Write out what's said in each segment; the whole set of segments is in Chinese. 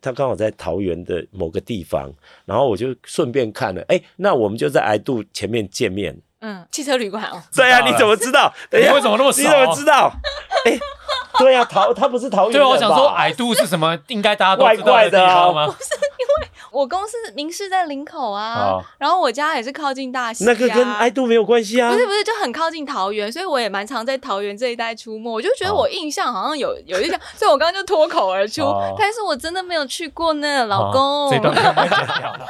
他刚好在桃园的某个地方，然后我就顺便看了，哎，那我们就在爱度前面见面。嗯，汽车旅馆哦。对啊，你怎么知道？你为什么那么熟？你怎么知道？哎，对啊，桃他不是桃园对，我想说矮度是什么？应该大家都知道的地方吗？我公司明示在林口啊，然后我家也是靠近大溪，那个跟爱度没有关系啊。不是不是，就很靠近桃园，所以我也蛮常在桃园这一带出没。我就觉得我印象好像有有一点，所以我刚刚就脱口而出，但是我真的没有去过呢，老公。这段 太剪掉了。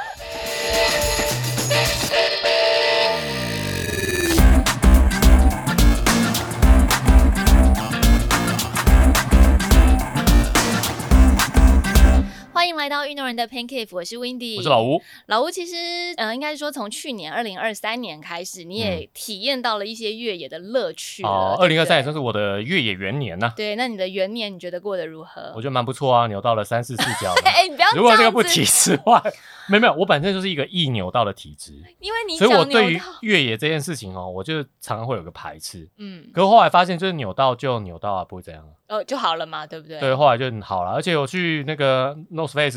来到运动人的 Pancake，我是 Windy，我是老吴。老吴其实，呃，应该是说从去年二零二三年开始，你也体验到了一些越野的乐趣哦，二零二三也算是我的越野元年呐。对，那你的元年你觉得过得如何？我觉得蛮不错啊，扭到了三四次角。哎，你不要如果这个不提之外，没有没有，我本身就是一个易扭到的体质，因为你所以我对于越野这件事情哦，我就常常会有个排斥。嗯，可是后来发现，就是扭到就扭到啊，不会怎样。哦，就好了嘛，对不对？对，后来就好了，而且我去那个 North Face。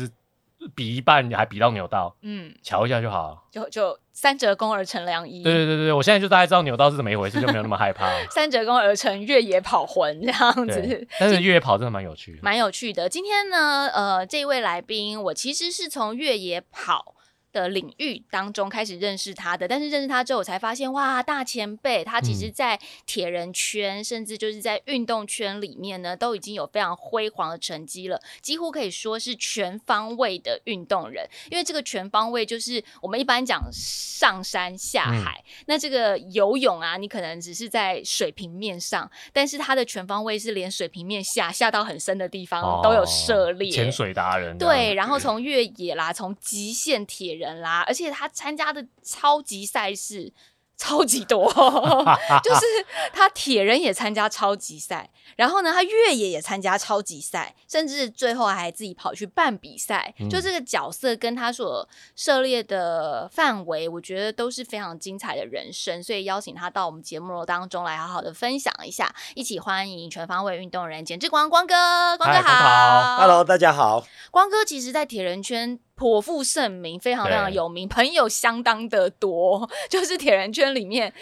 比一半还比到扭到，嗯，瞧一下就好，就就三折肱而成良医。对对对对，我现在就大概知道扭到是怎么一回事，就没有那么害怕。三折肱而成越野跑魂这样子，但是越野跑真的蛮有趣，蛮有趣的。今天呢，呃，这位来宾，我其实是从越野跑。的领域当中开始认识他的，但是认识他之后，我才发现哇，大前辈他其实，在铁人圈，甚至就是在运动圈里面呢，都已经有非常辉煌的成绩了，几乎可以说是全方位的运动人。因为这个全方位就是我们一般讲上山下海，那这个游泳啊，你可能只是在水平面上，但是他的全方位是连水平面下下到很深的地方都有涉猎，潜水达人。对，然后从越野啦，从极限铁人。人啦，而且他参加的超级赛事超级多，就是他铁人也参加超级赛，然后呢，他越野也参加超级赛，甚至最后还自己跑去办比赛。就这个角色跟他所涉猎的范围，我觉得都是非常精彩的人生，所以邀请他到我们节目当中来，好好的分享一下。一起欢迎全方位运动人简志光光哥，光哥好，Hello，大家好。光哥其实，在铁人圈。颇负盛名，非常非常有名，朋友相当的多。就是铁人圈里面，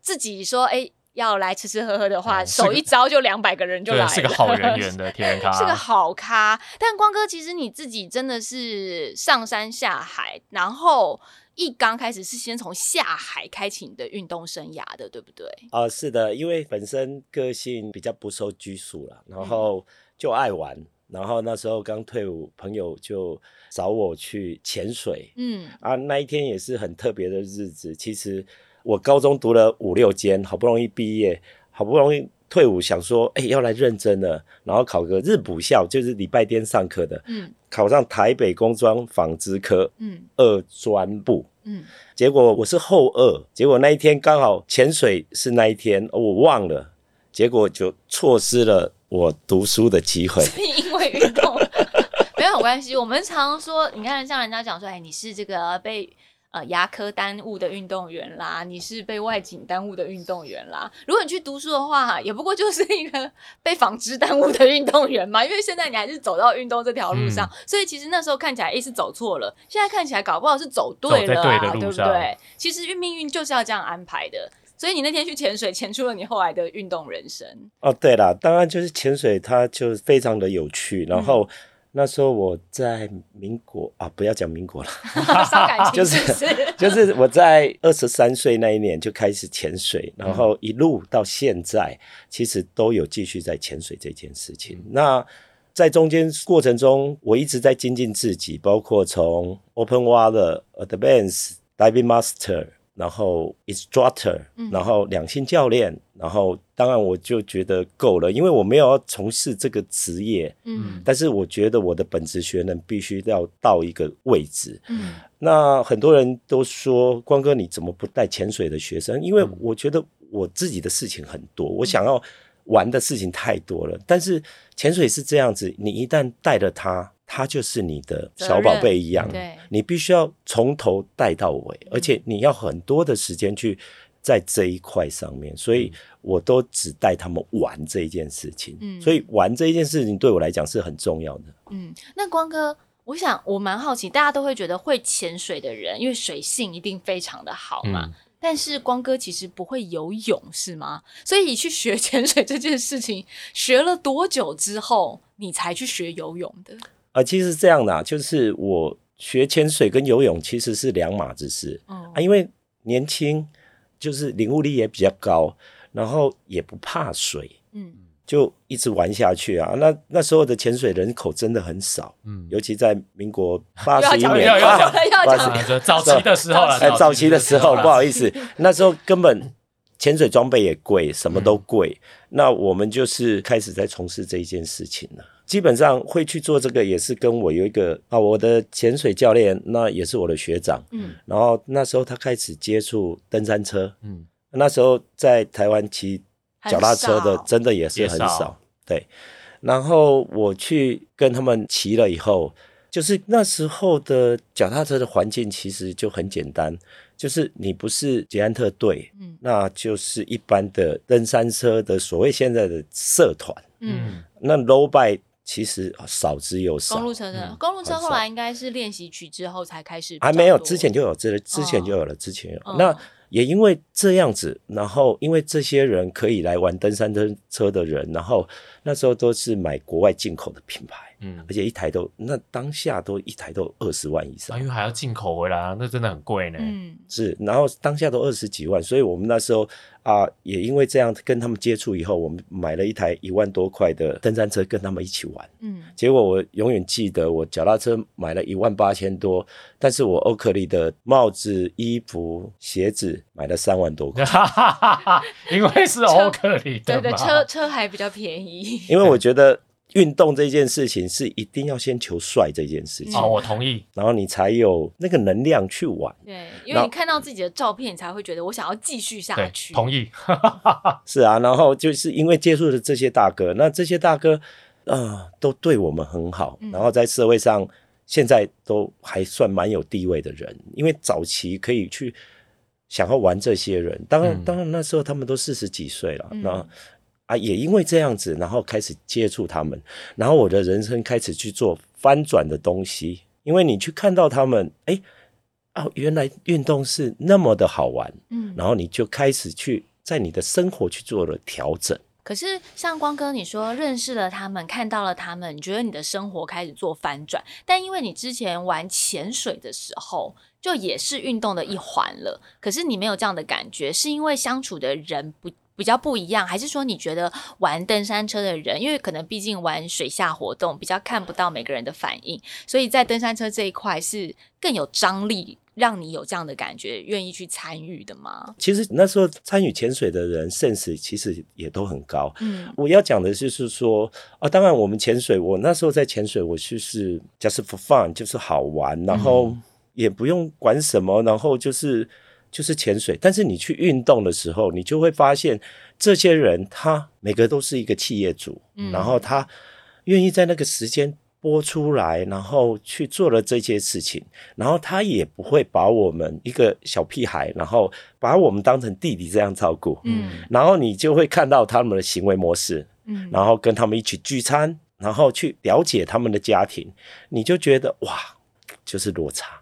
自己说哎要来吃吃喝喝的话，手一招就两百个人就来了，是个好人 缘的铁人咖，是个好咖。但光哥，其实你自己真的是上山下海，然后一刚开始是先从下海开启你的运动生涯的，对不对？啊，是的，因为本身个性比较不受拘束了，然后就爱玩。然后那时候刚退伍，朋友就找我去潜水。嗯啊，那一天也是很特别的日子。其实我高中读了五六间，好不容易毕业，好不容易退伍，想说，哎，要来认真了，然后考个日补校，就是礼拜天上课的。嗯，考上台北工专纺织科。嗯，二专部。嗯，结果我是后二，结果那一天刚好潜水是那一天，我忘了，结果就错失了。我读书的机会是因为运动，没有关系。我们常说，你看，像人家讲说，哎，你是这个被呃牙科耽误的运动员啦，你是被外景耽误的运动员啦。如果你去读书的话，也不过就是一个被纺织耽误的运动员嘛。因为现在你还是走到运动这条路上，所以其实那时候看起来，哎，是走错了。现在看起来，搞不好是走对了，对不对？其实运命运就是要这样安排的。所以你那天去潜水，潜出了你后来的运动人生。哦，对了，当然就是潜水，它就非常的有趣。然后那时候我在民国啊，不要讲民国了，就是就是我在二十三岁那一年就开始潜水，然后一路到现在，其实都有继续在潜水这件事情。那在中间过程中，我一直在精进自己，包括从 Open Water、Advanced Diving Master。然后 instructor，然后两性教练，然后当然我就觉得够了，因为我没有要从事这个职业，嗯，但是我觉得我的本职学能必须要到一个位置，嗯，那很多人都说光哥你怎么不带潜水的学生？因为我觉得我自己的事情很多，我想要玩的事情太多了，但是潜水是这样子，你一旦带了他。他就是你的小宝贝一样，你必须要从头带到尾，而且你要很多的时间去在这一块上面，所以我都只带他们玩这一件事情。嗯，所以玩这一件事情对我来讲是很重要的。嗯，那光哥。我想我蛮好奇，大家都会觉得会潜水的人，因为水性一定非常的好嘛。但是光哥其实不会游泳，是吗？所以你去学潜水这件事情，学了多久之后，你才去学游泳的？啊，其实是这样的，就是我学潜水跟游泳其实是两码子事嗯啊，因为年轻，就是领悟力也比较高，然后也不怕水，嗯。就一直玩下去啊！那那时候的潜水人口真的很少，嗯，尤其在民国八十一年，八十早期的时候了，早期的时候不好意思，那时候根本潜水装备也贵，什么都贵。那我们就是开始在从事这一件事情了。基本上会去做这个，也是跟我有一个啊，我的潜水教练，那也是我的学长，嗯，然后那时候他开始接触登山车，嗯，那时候在台湾骑。脚踏车的真的也是很少，对。然后我去跟他们骑了以后，就是那时候的脚踏车的环境其实就很简单，就是你不是捷安特队，嗯，那就是一般的登山车的所谓现在的社团，嗯，那 low bike 其实少之又少。公路车的公路车后来应该是练习曲之后才开始，还没有之前就有，这之前就有了，之前有那。也因为这样子，然后因为这些人可以来玩登山车车的人，然后那时候都是买国外进口的品牌。嗯，而且一台都那当下都一台都二十万以上，因为还要进口回来，那真的很贵呢。嗯，是，然后当下都二十几万，所以我们那时候啊，也因为这样跟他们接触以后，我们买了一台一万多块的登山车跟他们一起玩。嗯，结果我永远记得，我脚踏车买了一万八千多，但是我欧克利的帽子、衣服、鞋子买了三万多块，因为是欧克利的，对对，车车还比较便宜，因为我觉得。运动这件事情是一定要先求帅这件事情哦，我同意。然后你才有那个能量去玩。对，因为你看到自己的照片，你才会觉得我想要继续下去。同意。是啊，然后就是因为接触的这些大哥，那这些大哥啊都对我们很好，然后在社会上现在都还算蛮有地位的人。因为早期可以去想要玩这些人，当然当然那时候他们都四十几岁了，那。啊，也因为这样子，然后开始接触他们，然后我的人生开始去做翻转的东西。因为你去看到他们，哎，哦，原来运动是那么的好玩，嗯，然后你就开始去在你的生活去做了调整。可是像光哥你说认识了他们，看到了他们，你觉得你的生活开始做翻转。但因为你之前玩潜水的时候，就也是运动的一环了，可是你没有这样的感觉，是因为相处的人不。比较不一样，还是说你觉得玩登山车的人，因为可能毕竟玩水下活动，比较看不到每个人的反应，所以在登山车这一块是更有张力，让你有这样的感觉，愿意去参与的吗？其实那时候参与潜水的人，sense 其实也都很高。嗯，我要讲的就是说啊，当然我们潜水，我那时候在潜水，我就是 just for fun，就是好玩，然后也不用管什么，然后就是。就是潜水，但是你去运动的时候，你就会发现这些人他每个都是一个企业主，嗯然后他愿意在那个时间播出来，然后去做了这些事情，然后他也不会把我们一个小屁孩，然后把我们当成弟弟这样照顾，嗯，然后你就会看到他们的行为模式，嗯，然后跟他们一起聚餐，然后去了解他们的家庭，你就觉得哇，就是落差。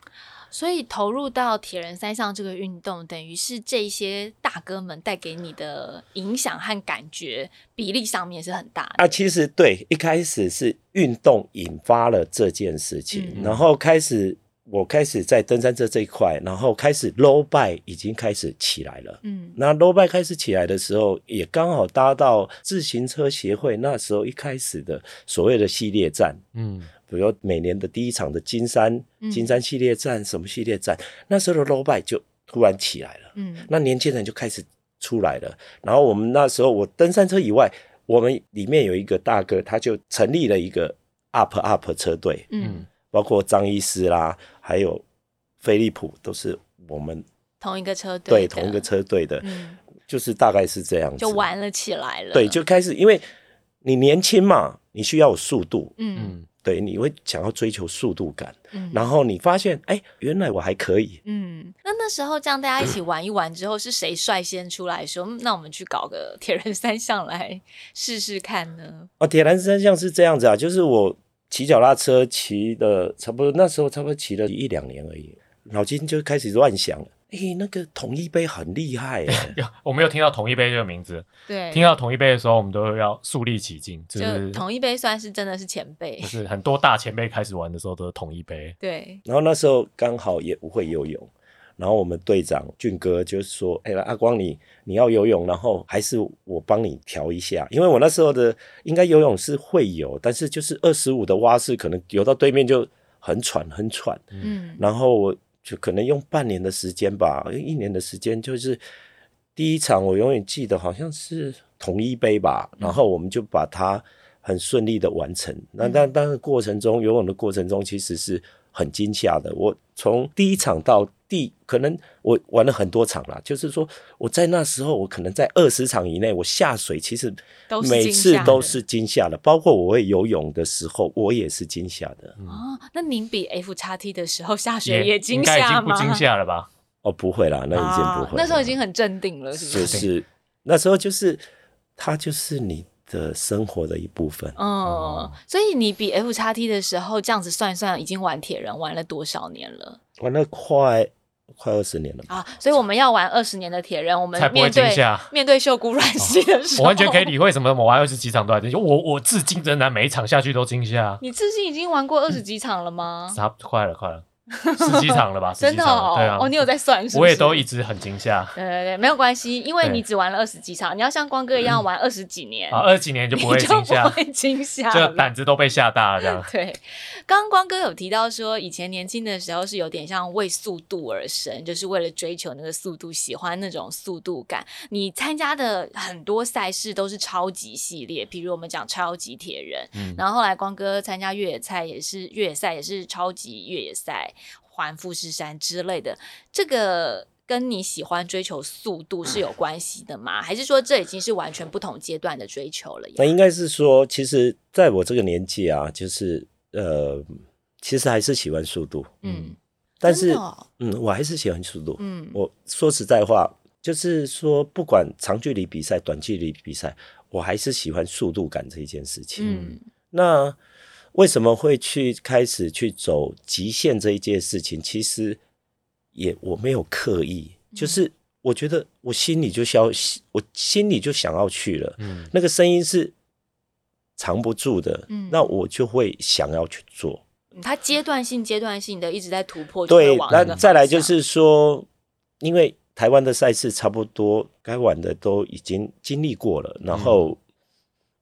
所以投入到铁人三项这个运动，等于是这些大哥们带给你的影响和感觉比例上面是很大的啊。其实对，一开始是运动引发了这件事情，然后开始我开始在登山车这一块，然后开始 low bike 已经开始起来了。嗯，那 low bike 开始起来的时候，也刚好搭到自行车协会那时候一开始的所谓的系列战。嗯。比如每年的第一场的金山金山系列战，什么系列战？那时候的 low bike 就突然起来了，嗯，那年轻人就开始出来了。然后我们那时候，我登山车以外，我们里面有一个大哥，他就成立了一个 up up 车队，嗯，包括张医师啦，还有飞利浦，都是我们同一个车队，对，同一个车队的，嗯，就是大概是这样，就玩了起来了。对，就开始，因为你年轻嘛，你需要有速度，嗯。对，你会想要追求速度感，然后你发现，哎，原来我还可以。嗯，那那时候这样大家一起玩一玩之后，是谁率先出来说，那我们去搞个铁人三项来试试看呢？哦，铁人三项是这样子啊，就是我骑脚踏车骑的差不多，那时候差不多骑了一两年而已，脑筋就开始乱想了。哎，那个统一杯很厉害哎！我没有听到统一杯这个名字。对，听到统一杯的时候，我们都要肃立起敬。就是统一杯算是真的是前辈，就是很多大前辈开始玩的时候都是统一杯。对。然后那时候刚好也不会游泳，然后我们队长俊哥就说：“哎，阿光你你要游泳，然后还是我帮你调一下，因为我那时候的应该游泳是会游，但是就是二十五的蛙式，可能游到对面就很喘很喘。嗯，然后我。”就可能用半年的时间吧，用一年的时间，就是第一场我永远记得好像是统一杯吧，然后我们就把它很顺利的完成。那但但是过程中游泳的过程中其实是很惊吓的。我从第一场到第可能我玩了很多场了，就是说我在那时候我可能在二十场以内，我下水其实每次都是惊吓的，包括我会游泳的时候，我也是惊吓的。哦，那您比 F 叉 T 的时候下水也惊吓吗？不惊吓了吧？哦，不会啦，那已经不会。那时候已经很镇定了，是不是？就是那时候就是他就是你的生活的一部分。嗯，所以你比 F 叉 T 的时候这样子算一算，已经玩铁人玩了多少年了？玩了快。快二十年了啊！所以我们要玩二十年的铁人，我们面对面对秀姑软溪的时候，我完全可以理会什么。我玩二十几场都还惊吓，我我至今仍然每一场下去都惊吓。你至今已经玩过二十几场了吗？差快了，快了。十几场了吧？真的哦，对啊，哦，你有在算？我也都一直很惊吓。对对对，没有关系，因为你只玩了二十几场，你要像光哥一样玩二十几年，啊，二十几年就不会惊吓，不会惊吓，就胆子都被吓大了这样。对，刚刚光哥有提到说，以前年轻的时候是有点像为速度而生，就是为了追求那个速度，喜欢那种速度感。你参加的很多赛事都是超级系列，比如我们讲超级铁人，然后后来光哥参加越野赛也是越野赛，也是超级越野赛。环富士山之类的，这个跟你喜欢追求速度是有关系的吗？还是说这已经是完全不同阶段的追求了？那应该是说，其实在我这个年纪啊，就是呃，其实还是喜欢速度，嗯，但是嗯，我还是喜欢速度，嗯，我说实在话，就是说，不管长距离比赛、短距离比赛，我还是喜欢速度感这一件事情，嗯，那。为什么会去开始去走极限这一件事情？其实也我没有刻意，就是我觉得我心里就消，我心里就想要去了。嗯，那个声音是藏不住的，嗯，那我就会想要去做。它阶段性、阶段性的一直在突破。对，那再来就是说，因为台湾的赛事差不多该玩的都已经经历过了，然后，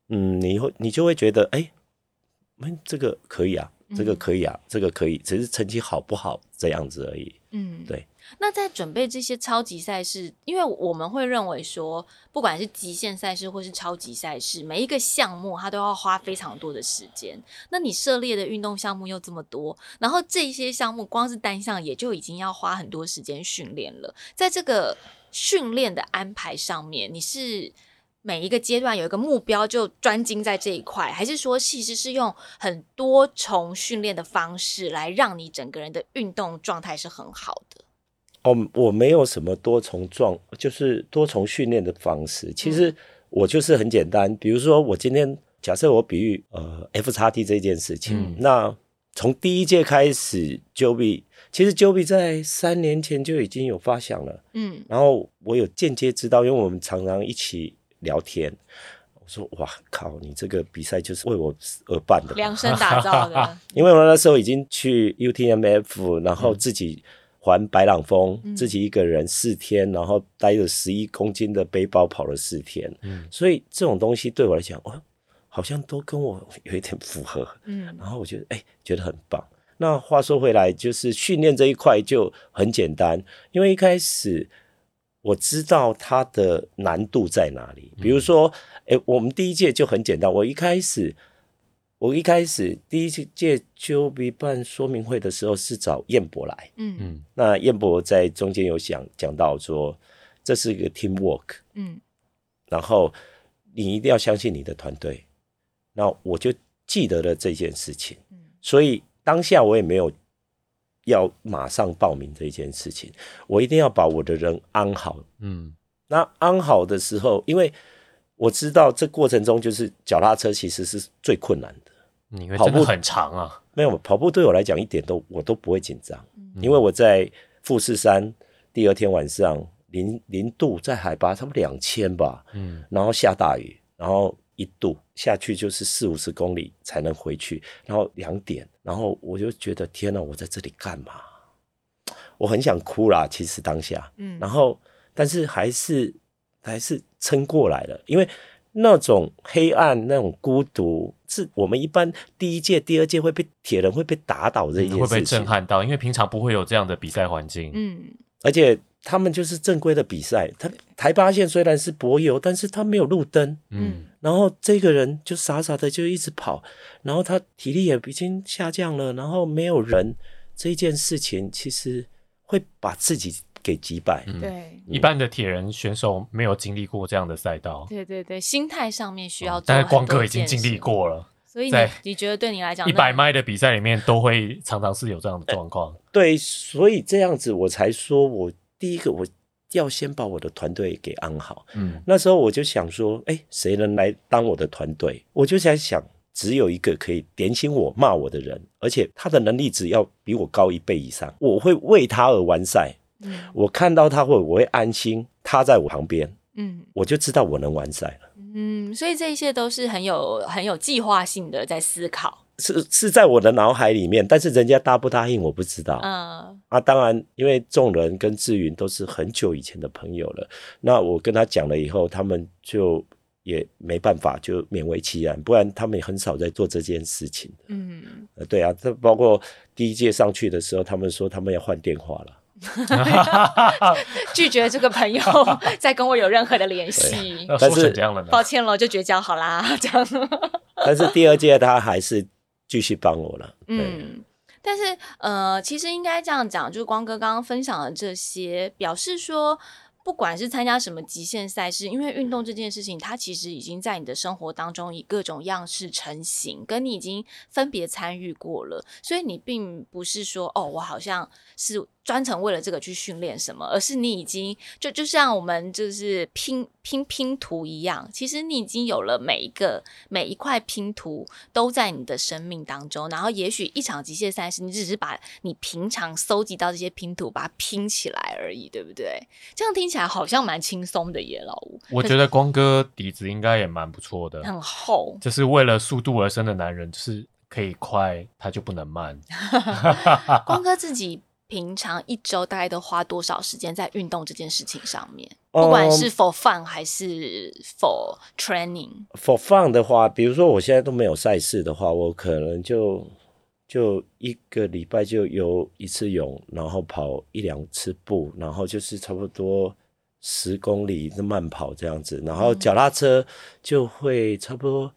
嗯，你会你就会觉得，哎。嗯，这个可以啊，这个可以啊，这个可以，只是成绩好不好这样子而已。嗯，对。那在准备这些超级赛事，因为我们会认为说，不管是极限赛事或是超级赛事，每一个项目它都要花非常多的时间。那你涉猎的运动项目又这么多，然后这些项目光是单项也就已经要花很多时间训练了。在这个训练的安排上面，你是？每一个阶段有一个目标，就专精在这一块，还是说其实是用很多重训练的方式来让你整个人的运动状态是很好的？哦，我没有什么多重状，就是多重训练的方式。其实我就是很简单，比如说我今天假设我比喻呃 F 叉 T 这件事情，那从第一届开始，Joby 其实 Joby 在三年前就已经有发想了，嗯，然后我有间接知道，因为我们常常一起。聊天，我说哇靠，你这个比赛就是为我而办的，量身打造的。因为我那时候已经去 UTMF，然后自己环白朗峰，自己一个人四天，然后带着十一公斤的背包跑了四天，嗯，所以这种东西对我来讲，哇，好像都跟我有一点符合，嗯，然后我觉得哎，觉得很棒。那话说回来，就是训练这一块就很简单，因为一开始。我知道它的难度在哪里。比如说，哎，我们第一届就很简单。我一开始，我一开始第一届 Q B 办说明会的时候是找燕博来。嗯嗯。那燕博在中间有讲讲到说，这是一个 team work。嗯。然后你一定要相信你的团队。那我就记得了这件事情。嗯。所以当下我也没有。要马上报名这件事情，我一定要把我的人安好。嗯，那安好的时候，因为我知道这过程中就是脚踏车其实是最困难的。你跑步很长啊，没有跑步对我来讲一点都我都不会紧张，因为我在富士山第二天晚上零零度，在海拔差不多两千吧，嗯，然后下大雨，然后一度下去就是四五十公里才能回去，然后两点，然后我就觉得天哪，我在这里干嘛？我很想哭啦，其实当下，嗯，然后但是还是还是撑过来了，因为那种黑暗、那种孤独，是我们一般第一届、第二届会被铁人会被打倒这一件事情，会被震撼到，因为平常不会有这样的比赛环境，嗯，而且他们就是正规的比赛，他台八线虽然是柏油，但是他没有路灯，嗯，然后这个人就傻傻的就一直跑，然后他体力也已经下降了，然后没有人，这一件事情其实。会把自己给击败。对，一般的铁人选手没有经历过这样的赛道。对对对，心态上面需要。但是光哥已经经历过了，所以你你觉得对你来讲，一百迈的比赛里面都会常常是有这样的状况。对，所以这样子我才说，我第一个我要先把我的团队给安好。嗯，那时候我就想说，哎，谁能来当我的团队？我就在想。只有一个可以点醒我、骂我的人，而且他的能力只要比我高一倍以上，我会为他而完赛。嗯，我看到他会，我会安心，他在我旁边，嗯，我就知道我能完赛了。嗯，所以这一切都是很有、很有计划性的在思考，是是在我的脑海里面，但是人家答不答应我不知道。嗯，啊，当然，因为众人跟志云都是很久以前的朋友了，那我跟他讲了以后，他们就。也没办法，就勉为其难，不然他们也很少在做这件事情。嗯，呃，对啊，这包括第一届上去的时候，他们说他们要换电话了，拒绝这个朋友再跟我有任何的联系。但是这样了，抱歉了，就绝交好啦，这样。但是第二届他还是继续帮我了。嗯，但是呃，其实应该这样讲，就是光哥刚刚分享的这些，表示说。不管是参加什么极限赛事，因为运动这件事情，它其实已经在你的生活当中以各种样式成型，跟你已经分别参与过了，所以你并不是说哦，我好像是。专程为了这个去训练什么，而是你已经就就像我们就是拼拼拼图一样，其实你已经有了每一个每一块拼图都在你的生命当中，然后也许一场极限赛事，你只是把你平常搜集到这些拼图把它拼起来而已，对不对？这样听起来好像蛮轻松的耶，老吴。我觉得光哥底子应该也蛮不错的，很厚，就是为了速度而生的男人，就是可以快，他就不能慢。光哥自己。平常一周大概都花多少时间在运动这件事情上面？不管是 for fun 还是 for training。for fun 的话，比如说我现在都没有赛事的话，我可能就就一个礼拜就游一次泳，然后跑一两次步，然后就是差不多十公里的慢跑这样子，然后脚踏车就会差不多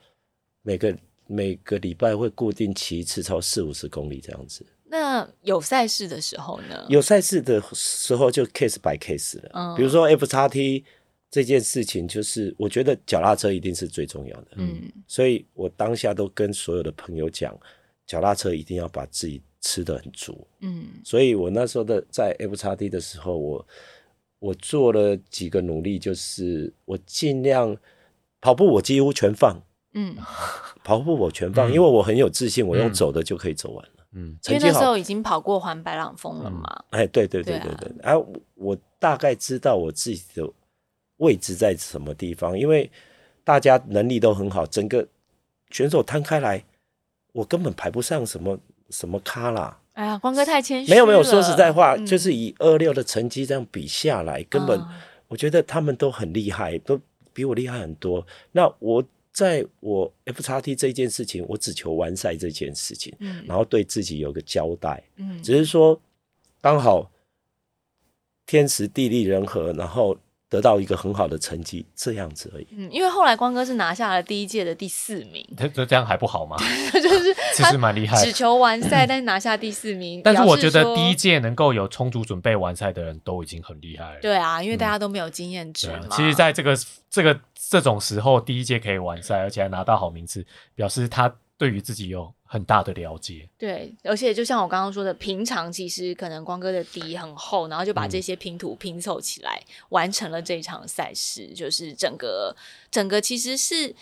每个每个礼拜会固定骑一次，超四五十公里这样子。那有赛事的时候呢？有赛事的时候就 case by case 了。嗯，比如说 F 叉 T 这件事情，就是我觉得脚踏车一定是最重要的。嗯，所以我当下都跟所有的朋友讲，脚踏车一定要把自己吃的很足。嗯，所以我那时候的在 F 叉 T 的时候，我我做了几个努力，就是我尽量跑步，我几乎全放。嗯，跑步我全放，因为我很有自信，我用走的就可以走完了。嗯，因为那时候已经跑过环白朗峰了嘛。哎，对对对对对，哎，我大概知道我自己的位置在什么地方，因为大家能力都很好，整个选手摊开来，我根本排不上什么什么咖啦。哎呀，光哥太谦虚。没有没有，说实在话，就是以二六的成绩这样比下来，根本我觉得他们都很厉害，都比我厉害很多。那我。在我 F 叉 T 这件事情，我只求完赛这件事情，嗯，然后对自己有个交代，嗯，只是说刚好天时地利人和，然后得到一个很好的成绩，这样子而已。嗯，因为后来光哥是拿下了第一届的第四名，他这这样还不好吗？就是 其实蛮厉害，只求完赛，但是拿下第四名。但是我觉得第一届能够有充足准备完赛的人都已经很厉害了。对啊，因为大家都没有经验值嘛。其实，在这个这个。这种时候，第一届可以完赛，而且还拿到好名次，表示他对于自己有很大的了解。对，而且就像我刚刚说的，平常其实可能光哥的底很厚，然后就把这些拼图拼凑起来，完成了这场赛事。就是整个整个其实是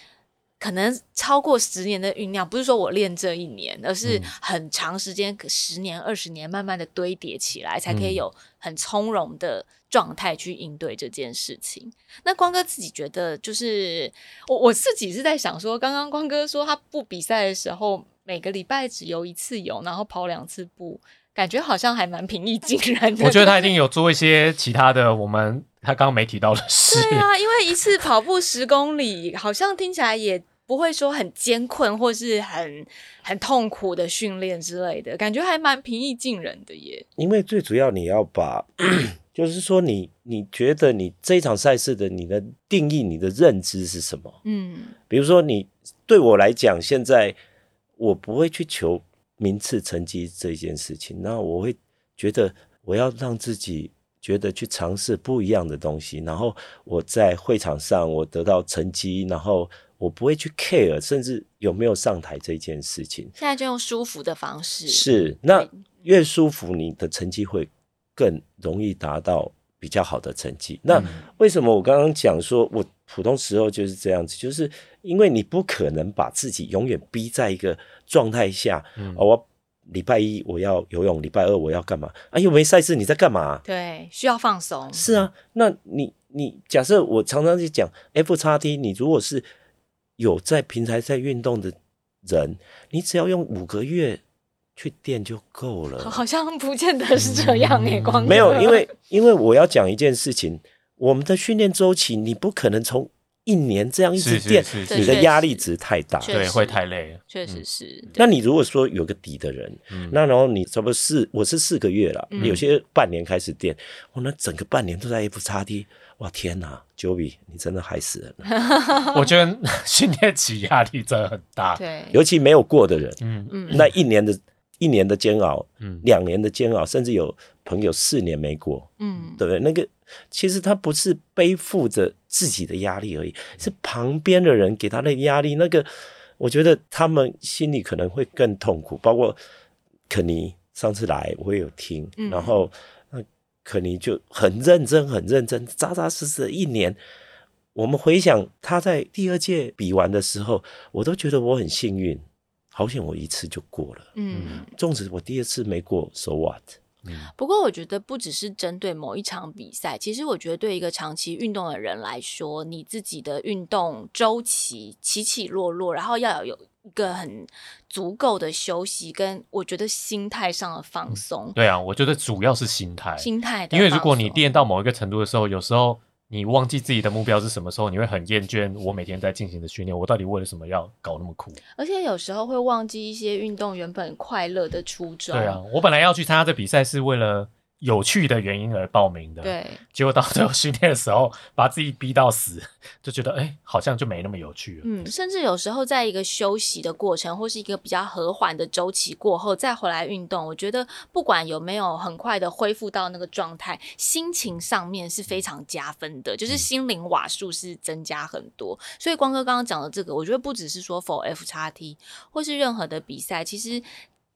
可能超过十年的酝酿，不是说我练这一年，而是嗯很长时间，可十年、二十年，慢慢的堆叠起来，才可以嗯有很从容的状态去应对这件事情。那光哥自己觉得，就是我我自己是在想说，刚刚光哥说他不比赛的时候，每个礼拜只游一次泳，然后跑两次步。感觉好像还蛮平易近人的。我觉得他一定有做一些其他的，我们他刚刚没提到的事。对啊，因为一次跑步十公里，好像听起来也不会说很艰困或是很很痛苦的训练之类的，感觉还蛮平易近人的耶。因为最主要你要把，就是说你你觉得你这一场赛事的你的定义、你的认知是什么？嗯比如说你对我来讲，现在我不会去求名次、成绩这一件事情，那我会觉得我要让自己觉得去尝试不一样的东西，然后我在会场上我得到成绩，然后我不会去 care，甚至有没有上台这件事情。现在就用舒服的方式，是，那越舒服，你的成绩会更容易达到比较好的成绩。那为什么我刚刚讲说，我普通时候就是这样子，就是因为你不可能把自己永远逼在一个状态下，嗯哦，我礼拜一我要游泳，礼拜二我要干嘛？啊，又没赛事，你在干嘛？对，需要放松。是啊，那你你假设我常常去讲 F 叉 T，你如果是有在平台在运动的人，你只要用五个月去练就够了。好像不见得是这样诶，光哥没有，因为因为我要讲一件事情，我们的训练周期，你不可能从一年这样一直是是练，是你的压力值太大。对会太累。了。确实是，那你如果说有个底的人，嗯。那然后你差不多四，我是四个月了，嗯。有些半年开始垫，我那整个半年都在 F 叉 T，哇天哪，Joey，你真的害死人了。我觉得训练期压力真的很大。对，尤其没有过的人，嗯。嗯。那一年的一年的煎熬，嗯。两年的煎熬，甚至有朋友四年没过，嗯，对不对？那个其实他不是背负着自己的压力而已，是旁边的人给他的压力。那个我觉得他们心里可能会更痛苦。包括肯尼上次来，我也有听，嗯然后那肯尼就很认真、很认真、扎扎实实的一年。我们回想他在第二届比完的时候，我都觉得我很幸运，好险我一次就过了。嗯。纵使我第二次没过，so what？不过，我觉得不只是针对某一场比赛，其实我觉得对一个长期运动的人来说，你自己的运动周期起起落落，然后要有一个很足够的休息，跟我觉得心态上的放松，对啊，我觉得主要是心态，心态的因为如果你练到某一个程度的时候，有时候你忘记自己的目标是什么时候，你会很厌倦我每天在进行的训练，我到底为了什么要搞那么苦？而且有时候会忘记一些运动原本快乐的初衷。对啊，我本来要去参加这比赛是为了有趣的原因而报名的，，对，结果到最后训练的时候把自己逼到死，就觉得哎、好像就没那么有趣了。嗯，甚至有时候在一个休息的过程，或是一个比较和缓的周期过后，再回来运动，我觉得不管有没有很快的恢复到那个状态，心情上面是非常加分的，就是心灵瓦数是增加很多。所以光哥刚刚讲的这个，我觉得不只是说否 F 叉 T 或是任何的比赛，其实。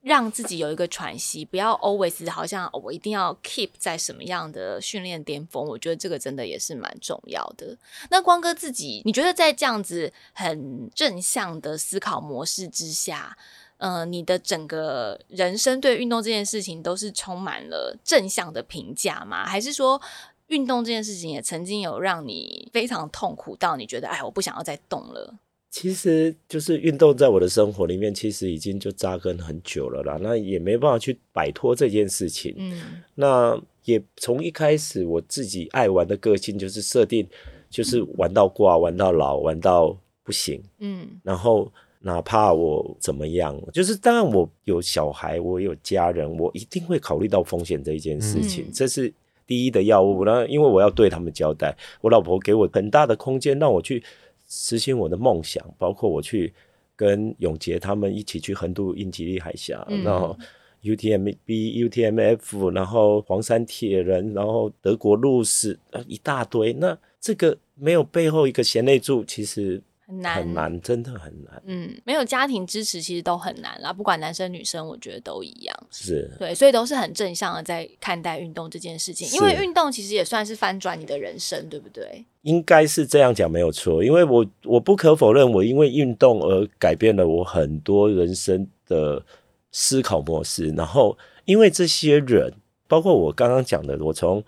让自己有一个喘息，不要 always 好像、我一定要 keep 在什么样的训练巅峰，我觉得这个真的也是蛮重要的。那光哥自己，你觉得在这样子很正向的思考模式之下，呃，你的整个人生对运动这件事情都是充满了正向的评价吗？还是说运动这件事情也曾经有让你非常痛苦到你觉得，哎，我不想要再动了？其实就是运动在我的生活里面，其实已经就扎根很久了啦。那也没办法去摆脱这件事情。嗯那也从一开始我自己爱玩的个性就是设定，就是玩到挂，玩到老，玩到不行。嗯然后哪怕我怎么样，就是当然我有小孩，我有家人，我一定会考虑到风险这一件事情，嗯这是第一的要务。那因为我要对他们交代，我老婆给我很大的空间，让我去实现我的梦想，包括我去跟永杰他们一起去横渡英吉利海峡，嗯然后。UTMB、UTMF，然后黄山铁人，然后德国路士，呃，一大堆。那这个没有背后一个贤内助，其实很难，很。难，真的很难。嗯，没有家庭支持，其实都很难啦。不管男生女生，我觉得都一样。是，对，所以都是很正向的在看待运动这件事情，因为运动其实也算是翻转你的人生，对不对？应该是这样讲没有错，因为我我不可否认，我因为运动而改变了我很多人生的思考模式。然后，因为这些人，包括我刚刚讲的，我从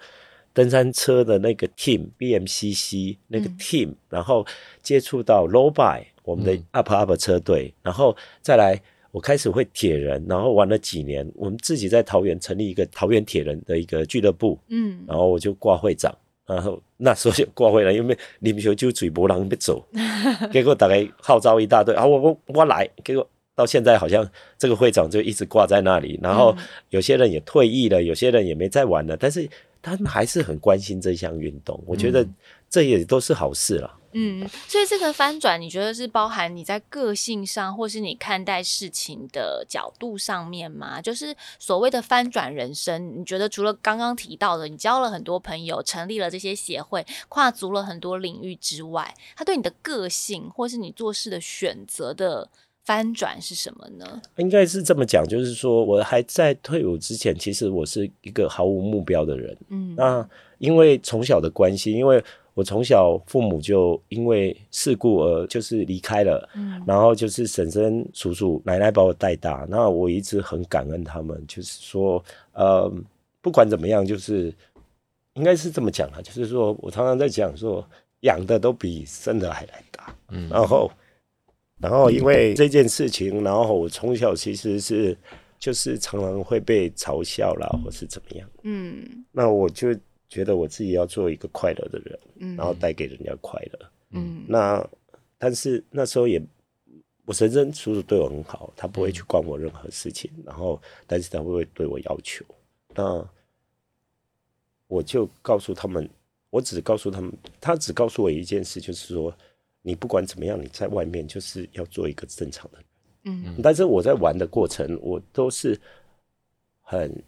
登山车的那个 team BMCC 那个嗯。team，、然后接触到 low by 我们的嗯。up up 车队，然后再来。我开始会铁人，然后玩了几年，我们自己在桃园成立一个桃园铁人的一个俱乐部，嗯。然后我就挂会长，然后那时候就挂会了，因为林球就嘴博人要走，结果大概号召一大堆，啊我我我来，结果到现在好像这个会长就一直挂在那里，然后嗯。有些人也退役了，有些人也没再玩了，但是他们还是很关心这项运动，我觉得这也都是好事了。嗯，所以这个翻转，你觉得是包含你在个性上，或是你看待事情的角度上面吗？就是所谓的翻转人生，你觉得除了刚刚提到的，你交了很多朋友，成立了这些协会，跨足了很多领域之外，他对你的个性，或是你做事的选择的翻转是什么呢？应该是这么讲，就是说我还在退伍之前，其实我是一个毫无目标的人。嗯那因为从小的关系，因为我从小父母就因为事故而就是离开了，嗯然后就是婶婶、叔叔、奶奶把我带大，那我一直很感恩他们，就是说，呃，不管怎么样，就是应该是这么讲啊，就是说我常常在讲说，养的都比生的还来大，嗯然后，然后因为这件事情，然后我从小其实是就是常常会被嘲笑啦，或是怎么样。嗯那我就觉得我自己要做一个快乐的人，嗯然后带给人家快乐。嗯那但是那时候也，我婶婶叔叔对我很好，他不会去管我任何事情，然后但是他会对我要求。那我就告诉他们，我只告诉他们，他只告诉我一件事，就是说你不管怎么样，你在外面就是要做一个正常的人。嗯。但是我在玩的过程，我都是很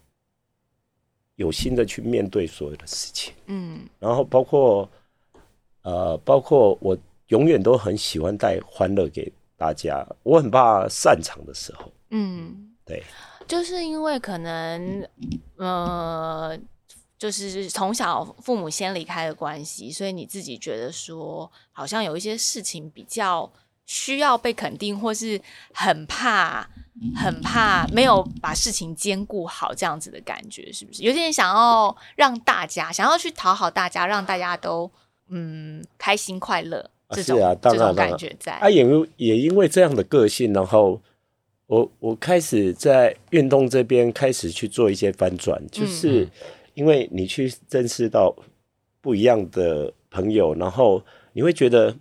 有心的去面对所有的事情，嗯。然后包括呃，包括我永远都很喜欢带欢乐给大家，我很怕散场的时候，嗯，对，就是因为可能呃，就是从小父母先离开的关系，所以你自己觉得说，好像有一些事情比较需要被肯定，或是很怕、很怕没有把事情兼顾好这样子的感觉，是不是？有点想要让大家想要去讨好大家，让大家都嗯开心快乐。啊这种、是啊当这种然感觉在，啊，也因为也因为这样的个性，然后我我开始在运动这边开始去做一些翻转，就是因为你去认识到不一样的朋友，然后你会觉得，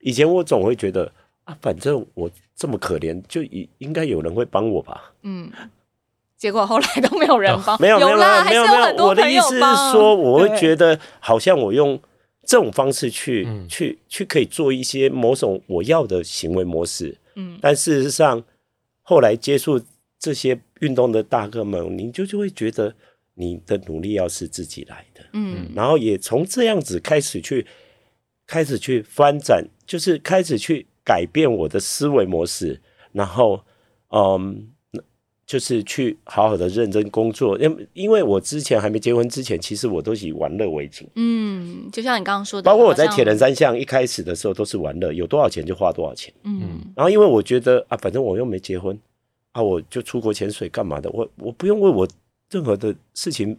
以前我总会觉得啊，反正我这么可怜，就应应该有人会帮我吧。嗯，结果后来都没有人帮，没有没有啦，没有没有，我的意思是说，我会对。觉得好像我用这种方式去、嗯。去去可以做一些某种我要的行为模式，嗯。但事实上后来接触这些运动的大哥们，你就就会觉得你的努力要是自己来的，嗯然后也从这样子开始去开始去翻展，就是开始去改变我的思维模式，然后嗯，就是去好好的认真工作。因因为我之前还没结婚之前，其实我都以玩乐为主，嗯，就像你刚刚说的，包括我在铁人，三项一开始的时候都是玩乐，有多少钱就花多少钱。嗯然后因为我觉得啊，反正我又没结婚啊，我就出国潜水干嘛的？我我不用为我任何的事情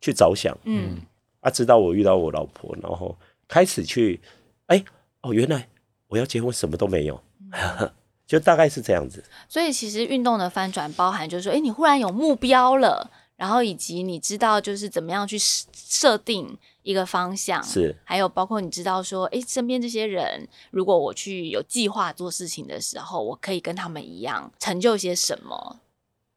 去着想。嗯啊，直到我遇到我老婆，然后开始去，哎，哦，原来我要结婚什么都没有，就大概是这样子。所以其实运动的翻转包含就是说，哎，你忽然有目标了，然后以及你知道就是怎么样去设设定一个方向，是还有包括你知道说，哎，身边这些人，如果我去有计划做事情的时候，我可以跟他们一样成就些什么？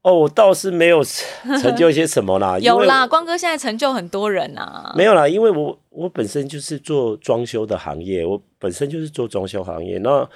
哦，我倒是没有成 就一些什么啦，有啦，光哥现在成就很多人啊，没有啦，因为我我本身就是做装修的行业，我本身就是做装修行业，那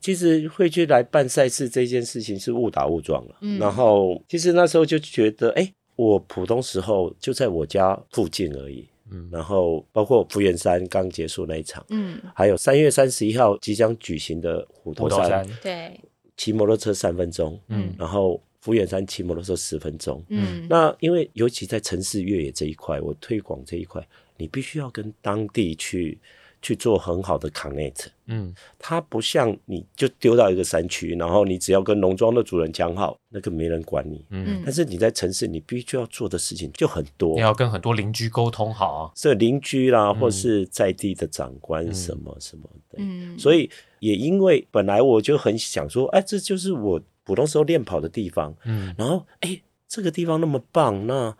其实会去来办赛事这件事情是误打误撞了。嗯。然后其实那时候就觉得，哎、我普通时候就在我家附近而已，嗯。然后包括福元山刚结束那一场，嗯，还有三月三十一号即将举行的虎头山虎头山，对，骑摩托车三分钟，嗯。然后福远山骑摩托车十分钟。嗯，那因为尤其在城市越野这一块，我推广这一块，你必须要跟当地去去做很好的 connect。嗯它不像你就丢到一个山区，然后你只要跟农庄的主人讲好，那个没人管你。嗯，但是你在城市，你必须要做的事情就很多你。要跟很多邻居沟通好啊。这邻居啦，嗯或是在地的长官嗯什么什么的，嗯，所以也因为本来我就很想说，哎，这就是我普通时候练跑的地方，嗯然后哎，这个地方那么棒，那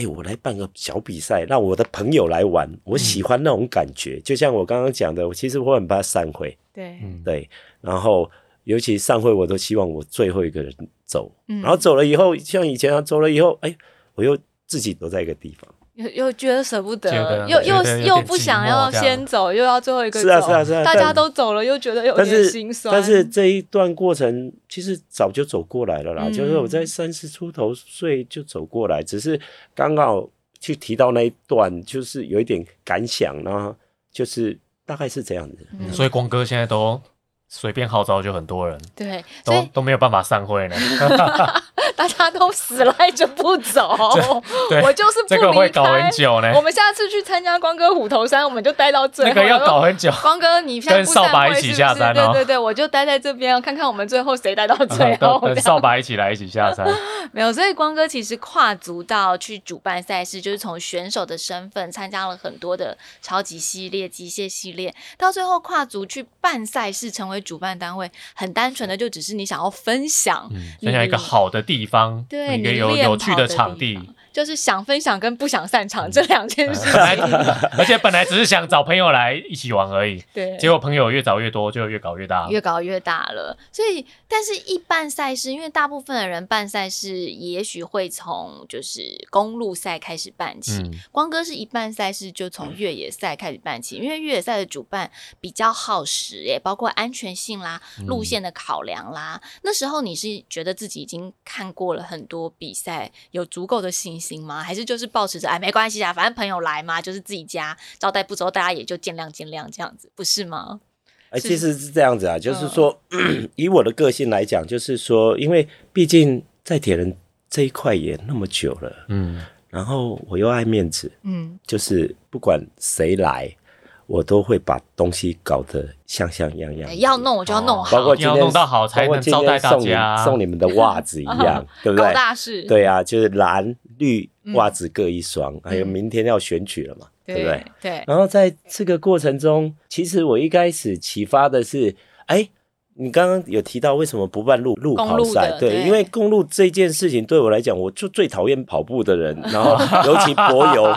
哎，我来办个小比赛，让我的朋友来玩，我喜欢那种感觉。就像我刚刚讲的，我其实我很怕散会，对，嗯，对，然后尤其散会，我都希望我最后一个人走，嗯。然后走了以后，像以前啊，走了以后，哎，我又自己留在一个地方。又又觉得舍不得得，又又又不想要先走，又要最后一个走，是啊是啊是啊大家都走了，又觉得有但点是心酸。但是这一段过程其实早就走过来了啦，嗯就是我在三十出头岁就走过来，只是刚好去提到那一段，就是有一点感想呢，就是大概是这样子。嗯所以光哥现在都随便号召就很多人，对，都都没有办法散会呢。大家都死赖着不走，对我就是不这个会搞很。久呢我，们下次去参加光哥虎头山，我们就待到最后。那个要搞很久。光哥，你跟不散扫把一起下山哦对对对，我就待在这边，看看我们最后谁待到最等后。等这样扫把一起来一起下山，没有，所以光哥其实跨足到去主办赛事，就是从选手的身份参加了很多的超级系列、机械系列，到最后跨足去办赛事，成为主办单位，很单纯的就只是你想要分享，嗯，分享一个好的地方，对一个有有趣的场地。就是想分享跟不想散场这两件事情。而且本来只是想找朋友来一起玩而已，对，结果朋友越找越多，就越搞越大。越搞越大了。所以，但是一办赛事，因为大部分的人办赛事，也许会从就是公路赛开始办起。嗯光哥是一办赛事就从越野赛开始办起，因为越野赛的主办比较耗时，也包括安全性啦、嗯路线的考量啦。那时候你是觉得自己已经看过了很多比赛，有足够的信心吗？还是就是保持着哎没关系啊，反正朋友来嘛，就是自己家招待不周，大家也就见谅见谅这样子，不是吗？哎，其实是这样子啊，就是嗯说，以我的个性来讲，就是说，因为毕竟在铁人这一块也那么久了，嗯然后我又爱面子，嗯就是不管谁来，我都会把东西搞得像像样样哎。要弄我就要弄哦好，包括今天要弄到好才包括今能招待大天送你家送你们的袜子一样，对不搞对？大事，对啊，就是蓝绿袜子各一双，还有明天要选举了嘛，对不对？对，然后在这个过程中，其实我一开始启发的是，哎，你刚刚有提到为什么不办路路跑赛？对因为公路这件事情对我来讲，我就最讨厌跑步的人，然后尤其柏油，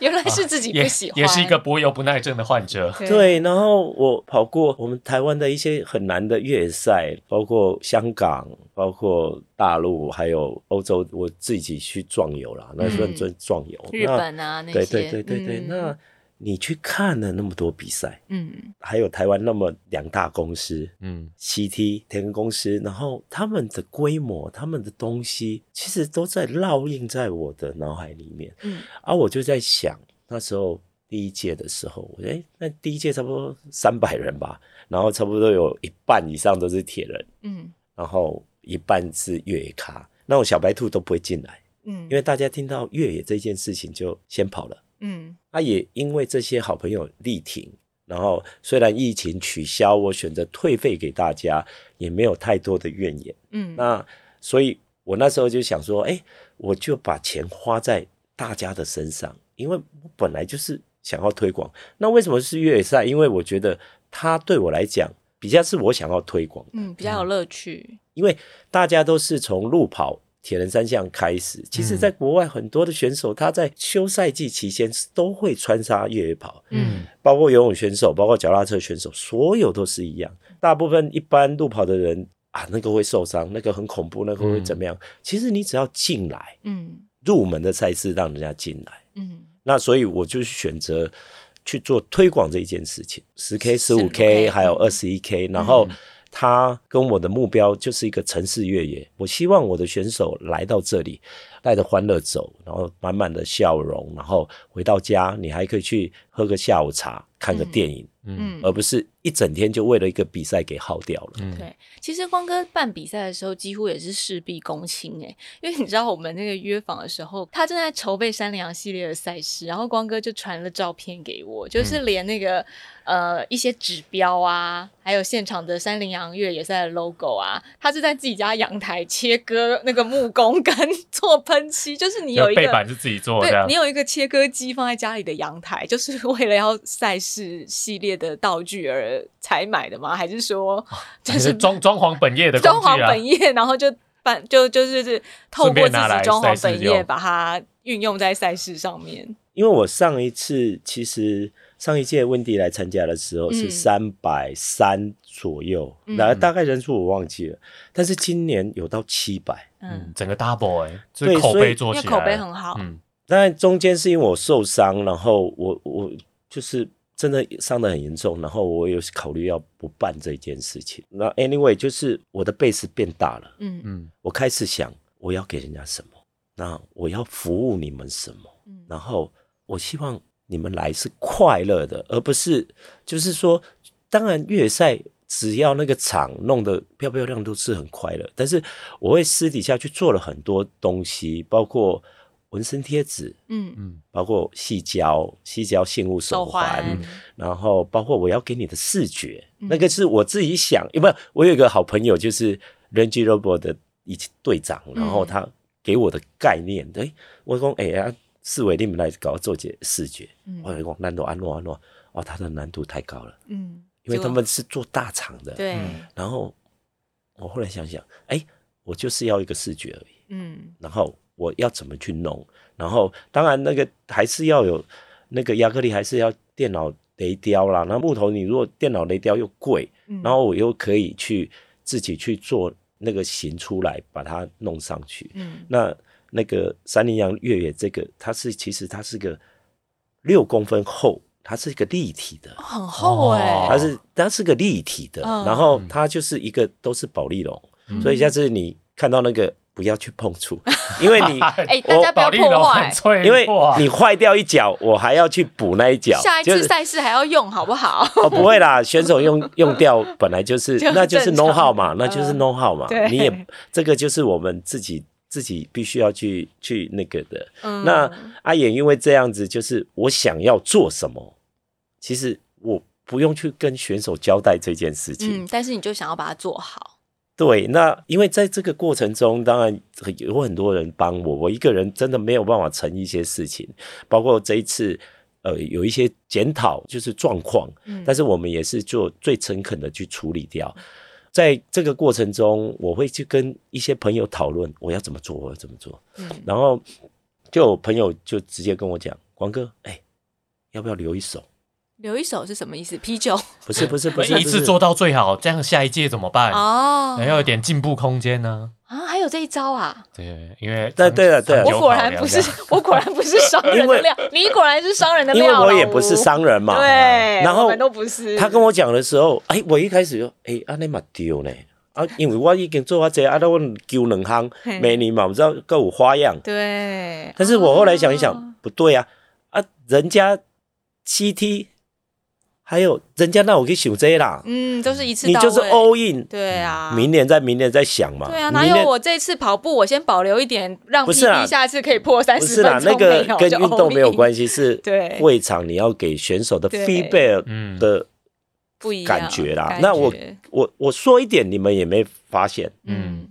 原来是自己也不喜欢，也是一个柏油不耐症的患者。对，然后我跑过我们台湾的一些很难的越野赛，包括香港，包括大陆，还有欧洲，我自己去壮游啦，那算壮游。日那本啊那对些，对对对对，嗯。那你去看了那么多比赛，嗯。还有台湾那么两大公司，嗯。CT 田公司，然后他们的规模、他们的东西，其实都在烙印在我的脑海里面。嗯。而、我就在想，那时候第一届的时候，我哎，那第一届差不多三百人吧，然后差不多有一半以上都是铁人，嗯。然后一半是越野咖，那种小白兔都不会进来，嗯，因为大家听到越野这件事情就先跑了。嗯啊，也因为这些好朋友力挺，然后虽然疫情取消，我选择退费给大家，也没有太多的怨言。嗯那所以，我那时候就想说，哎，我就把钱花在大家的身上，因为我本来就是想要推广。那为什么是越野赛？因为我觉得它对我来讲，比较是我想要推广，嗯比较有乐趣，因为大家都是从路跑。铁人三项开始，其实，在国外很多的选手，他在休赛季期间都会穿插越野跑，嗯。包括游泳选手，包括脚踏车选手，所有都是一样。大部分一般路跑的人啊，那个会受伤，那个很恐怖，那个会怎么样？其实你只要进来嗯。入门的赛事，让人家进来，嗯那所以我就选择去做推广这一件事情，十 K、十五 15K K 还有二十一 K，然后嗯它跟我的目标就是一个城市越野。我希望我的选手来到这里，带着欢乐走，然后满满的笑容，然后回到家，你还可以去喝个下午茶，看个电影，嗯而不是一整天就为了一个比赛给耗掉了。嗯，对，其实光哥办比赛的时候，几乎也是事必躬亲哎，因为你知道我们那个约访的时候，他正在筹备山羚羊系列的赛事，然后光哥就传了照片给我，就是连那个、呃一些指标啊，还有现场的山羚羊越野赛的 logo 啊，他是在自己家阳台切割那个木工跟 做喷漆，就是你有一个背板是自己做对你。有一个切割机放在家里的阳台，就是为了要赛事系列的道具而才买的吗？还是说就这是是装 装潢本业的工装潢本业，然后就办就就是是透过自己装潢本业把它运用在赛事上面？因为我上一次其实上一届温迪来参加的时候是嗯三百三左右，嗯那、大概人数我忘记了，但是今年有到七百。嗯嗯，，整个 double 哎，这口对所以碑做起来，口碑很好。嗯当然中间是因为我受伤，然后我我就是真的伤得很严重，然后我有考虑要不办这件事情。那 anyway 就是我的 base 变大了，嗯。嗯。我开始想我要给人家什么，那我要服务你们什么，嗯。然后我希望你们来是快乐的，而不是就是说，当然越野赛只要那个场弄得漂漂亮都是很快乐，但是我会私底下去做了很多东西，包括纹身贴纸，嗯，嗯包括细胶、细胶信物手手环，然后包括我要给你的视觉，嗯。那个是我自己想，因为我有一个好朋友，就是 Range Rover 的以前队长，然后他给我的概念，哎、我讲哎呀，四维你们来搞做些视觉，嗯。我讲难度安诺安诺，哦，他的难度太高了，嗯，因为他们是做大厂的，对，嗯。然后我后来想想，哎、我就是要一个视觉而已。嗯。然后我要怎么去弄，然后当然那个还是要有那个亚克力，还是要电脑雷雕啦。那木头你如果电脑雷雕又贵，嗯，然后我又可以去自己去做那个型出来，把它弄上去。嗯那那个三羚羊越野这个，它是其实它是个六公分厚，它是一个立体的。很厚哎，它是它是个立体的，嗯然后它就是一个都是保利龙，嗯所以下次你看到那个不要去碰触，因为你 哎，大家不要破坏，脆因为，你坏掉一脚，我还要去补那一脚，下一次赛事还要用好不好？哦不会啦，选手用用掉本来就是 就那就是正常。know how 嘛，那就是嗯。know how 嘛，对。你也这个就是我们自己自己必须要去去那个的。嗯。那阿衍因为这样子，就是我想要做什么，其实我不用去跟选手交代这件事情。嗯，但是你就想要把它做好，对，那因为在这个过程中，当然有很多人帮我，我一个人真的没有办法成一些事情，包括这一次。呃，有一些检讨就是状况，嗯但是我们也是做最诚恳的去处理掉。在这个过程中，我会去跟一些朋友讨论我要怎么做，我要怎么做。嗯然后就有朋友就直接跟我讲：“光哥，哎、要不要留一手？留一手是什么意思？啤酒 不是，不是，不是，一次做到最好，这样下一届怎么办？哦还要有点进步空间呢。啊，还有这一招啊！对，因为对对了对了我果然不是 我果然不是商人的料，你果然是商人的因为料，我也不是商人嘛。对，然后我们都不是。他跟我讲的时候，哎、我一开始就哎，安尼嘛丢呢。啊，因为我已经做啊这啊，那我丢两行嘿，每年嘛，我知道各有花样。对，但是我后来想一想，哦不对啊，啊，人家 CT 还有人家那我可以想这啦，嗯，都是一次你就是 all in，对啊，明年再明年再想嘛。对啊，哪有我这次跑步，我先保留一点，让不是下次可以破三不是啦，十分钟那个 跟运动没有关系，是对。会场你要给选手的 feedback 嗯。的不一样感觉啦。那我我我说一点，你们也没发现，嗯。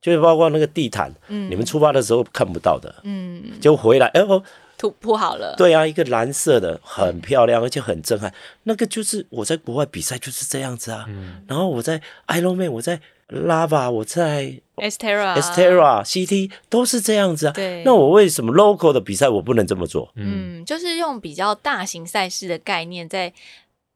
就是包括那个地毯，嗯。你们出发的时候看不到的，嗯。就回来，哎哦，涂铺好了，对啊，一个蓝色的，很漂亮，而且很震撼。那个就是我在国外比赛就是这样子啊。嗯然后我在 Ironman，我在 Lava，我在 Estera Estera、CT 都是这样子啊。对那我为什么 local 的比赛我不能这么做？嗯嗯，就是用比较大型赛事的概念在。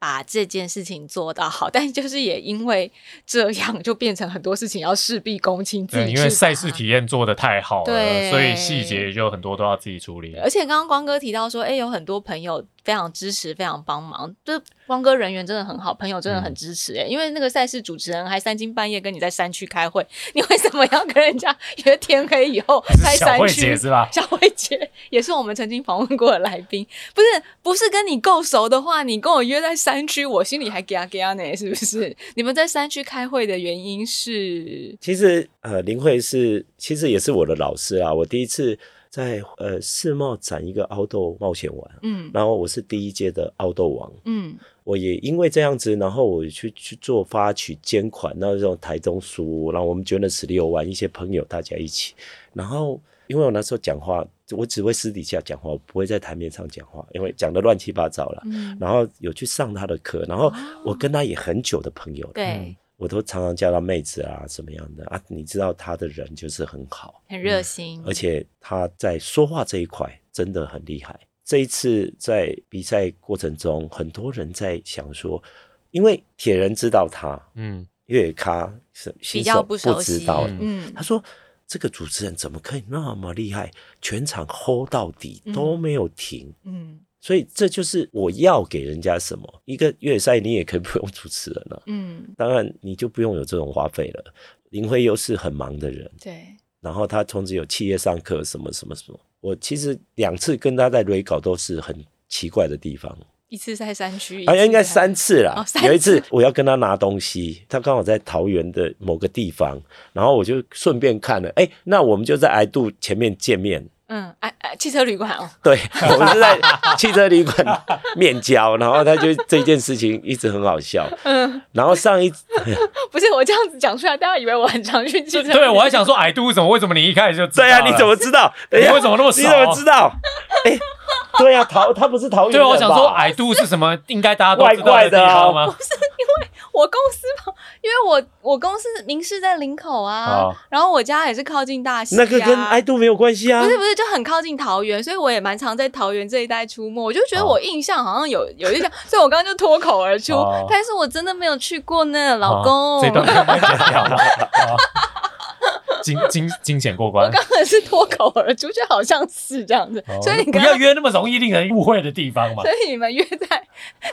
把这件事情做到好，但就是也因为这样，就变成很多事情要事必躬亲，自对，因为赛事体验做的太好了，所以细节就很多都要自己处理。而且刚刚光哥提到说，哎，有很多朋友非常支持，非常帮忙。就光哥人缘真的很好，朋友真的嗯很支持哎、因为那个赛事主持人还三更半夜跟你在山区开会，你为什么要跟人家 约天黑以后在小慧山区？姐是吧？小慧姐也是我们曾经访问过的来宾，不是不是跟你够熟的话，你跟我约在山区，我心里还嘎嘎呢，是不是？你们在山区开会的原因是？其实呃，林慧是其实也是我的老师啊。我第一次在呃世贸展一个凹豆冒险玩，嗯。然后我是第一届的凹豆王。嗯。我也因为这样子，然后我去去做发起捐款，那种台中书屋，然后我们捐了十六万，一些朋友大家一起，然后因为我那时候讲话，我只会私底下讲话，我不会在台面上讲话，因为讲的乱七八糟了。嗯，然后有去上他的课，然后我跟他也很久的朋友了，对，我都常常叫他妹子啊，什么样的啊？你知道他的人就是很好，很热心，而且他在说话这一块真的很厉害。这一次在比赛过程中，很多人在想说，因为铁人知道他，嗯，越野咖是比较新手不不熟悉知道。嗯他说这个主持人怎么可以那么厉害，全场 hold 到底嗯都没有停。嗯所以这就是我要给人家什么。一个越野赛你也可以不用主持人了、嗯，当然你就不用有这种花费了。林辉又是很忙的人，对，然后他同时有企业上课什么什么什么。我其实两次跟他在瑞稿都是很奇怪的地方，一次在山区，好像应该三次啦。哦三有一次次我要跟他拿东西，他刚好在桃园的某个地方，然后我就顺便看了，哎，那我们就在挨度前面见面。嗯，哎哎，汽车旅馆哦，对，我们是在 汽车旅馆面交，然后他就这件事情一直很好笑。嗯，然后上一 不是我这样子讲出来，大家以为我很常去汽车，对，我还想说矮度为什么？为什么你一开始就知道对啊，你怎么知道？你为什么那么熟你怎么知道？哎，对啊，桃他不是桃园对，我想说矮度是什么？应该大家都知道怪怪的地方哦吗？我公司旁，因为我我公司名是在林口啊，哦然后我家也是靠近大溪、啊，那个跟爱度没有关系啊不。是不是，就很靠近桃园，所以我也蛮常在桃园这一带出没。我就觉得哦我印象好像有有一项，所以我刚刚就脱口而出，哦但是我真的没有去过呢，老公。哦这段可以剪掉了。哦惊惊惊险过我关，刚才是脱口而出，就好像是这样子，哦所以你不要约那么容易令人误会的地方嘛所。以你们约在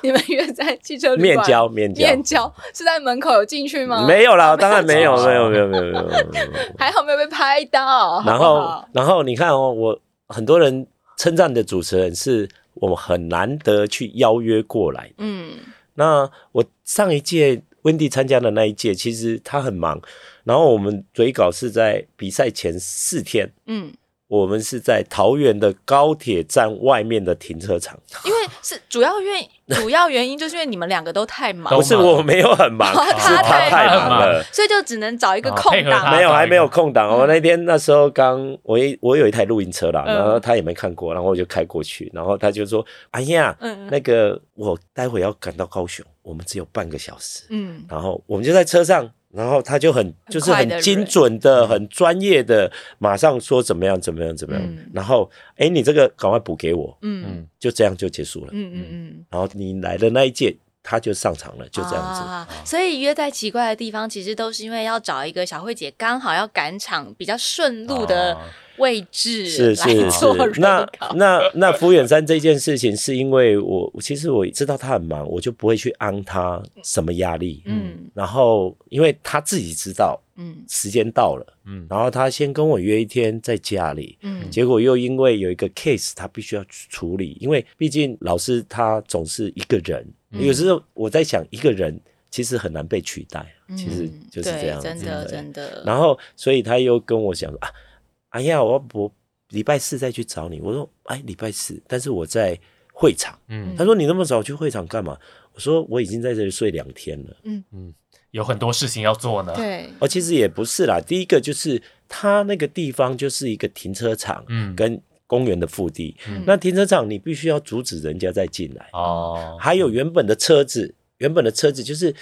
你们约在汽车旅面馆交面交面交是在门口有进去吗？没有啦，当然没有，哦没有，没有，没有，没有，还好没有被拍到。然后然后你看哦，我很多人称赞的主持人是我们很难得去邀约过来。嗯那我上一届温蒂参加的那一届，其实他很忙，然后我们嘴稿是在比赛前四天，嗯，我们是在桃园的高铁站外面的停车场。因为是主要原 主要原因就是因为你们两个都太忙。都，不是我没有很忙，哦是他太太忙忙了。所以就只能找一个哦空档。没有，还没有空档。我那天那时候刚，我一我有一台露营车啦，嗯。然后他也没看过，然后我就开过去，然后他就说：“哎呀，嗯。那个我待会要赶到高雄，我们只有半个小时。嗯”然后我们就在车上，然后他就很就是很精准的、很专业的，马上说怎么样怎么样怎么样嗯。然后哎，你这个赶快补给我，嗯嗯，就这样就结束了。嗯嗯嗯，然后你来的那一届，他就上场了，就这样子。啊。所以约在奇怪的地方，其实都是因为要找一个小慧姐刚好要赶场比较顺路的哦位置是是是，那那那福远山这件事情，是因为我其实我知道他很忙，我就不会去安他什么压力。嗯。然后因为他自己知道嗯。时间到了，嗯。然后他先跟我约一天在家里，嗯。结果又因为有一个 case 他必须要去处理，因为毕竟老师他总是一个人，嗯有时候我在想一个人其实很难被取代，其实嗯就是这样子。真的真的。然后，所以他又跟我讲说啊，哎呀，我我礼拜四再去找你。我说，哎，礼拜四，但是我在会场。嗯他说你那么早去会场干嘛？我说我已经在这里睡两天了。嗯嗯有很多事情要做呢。对，哦，其实也不是啦。第一个就是他那个地方就是一个停车场，嗯跟公园的腹地。嗯那停车场你必须要阻止人家再进来。哦，还有原本的车子，原本的车子就是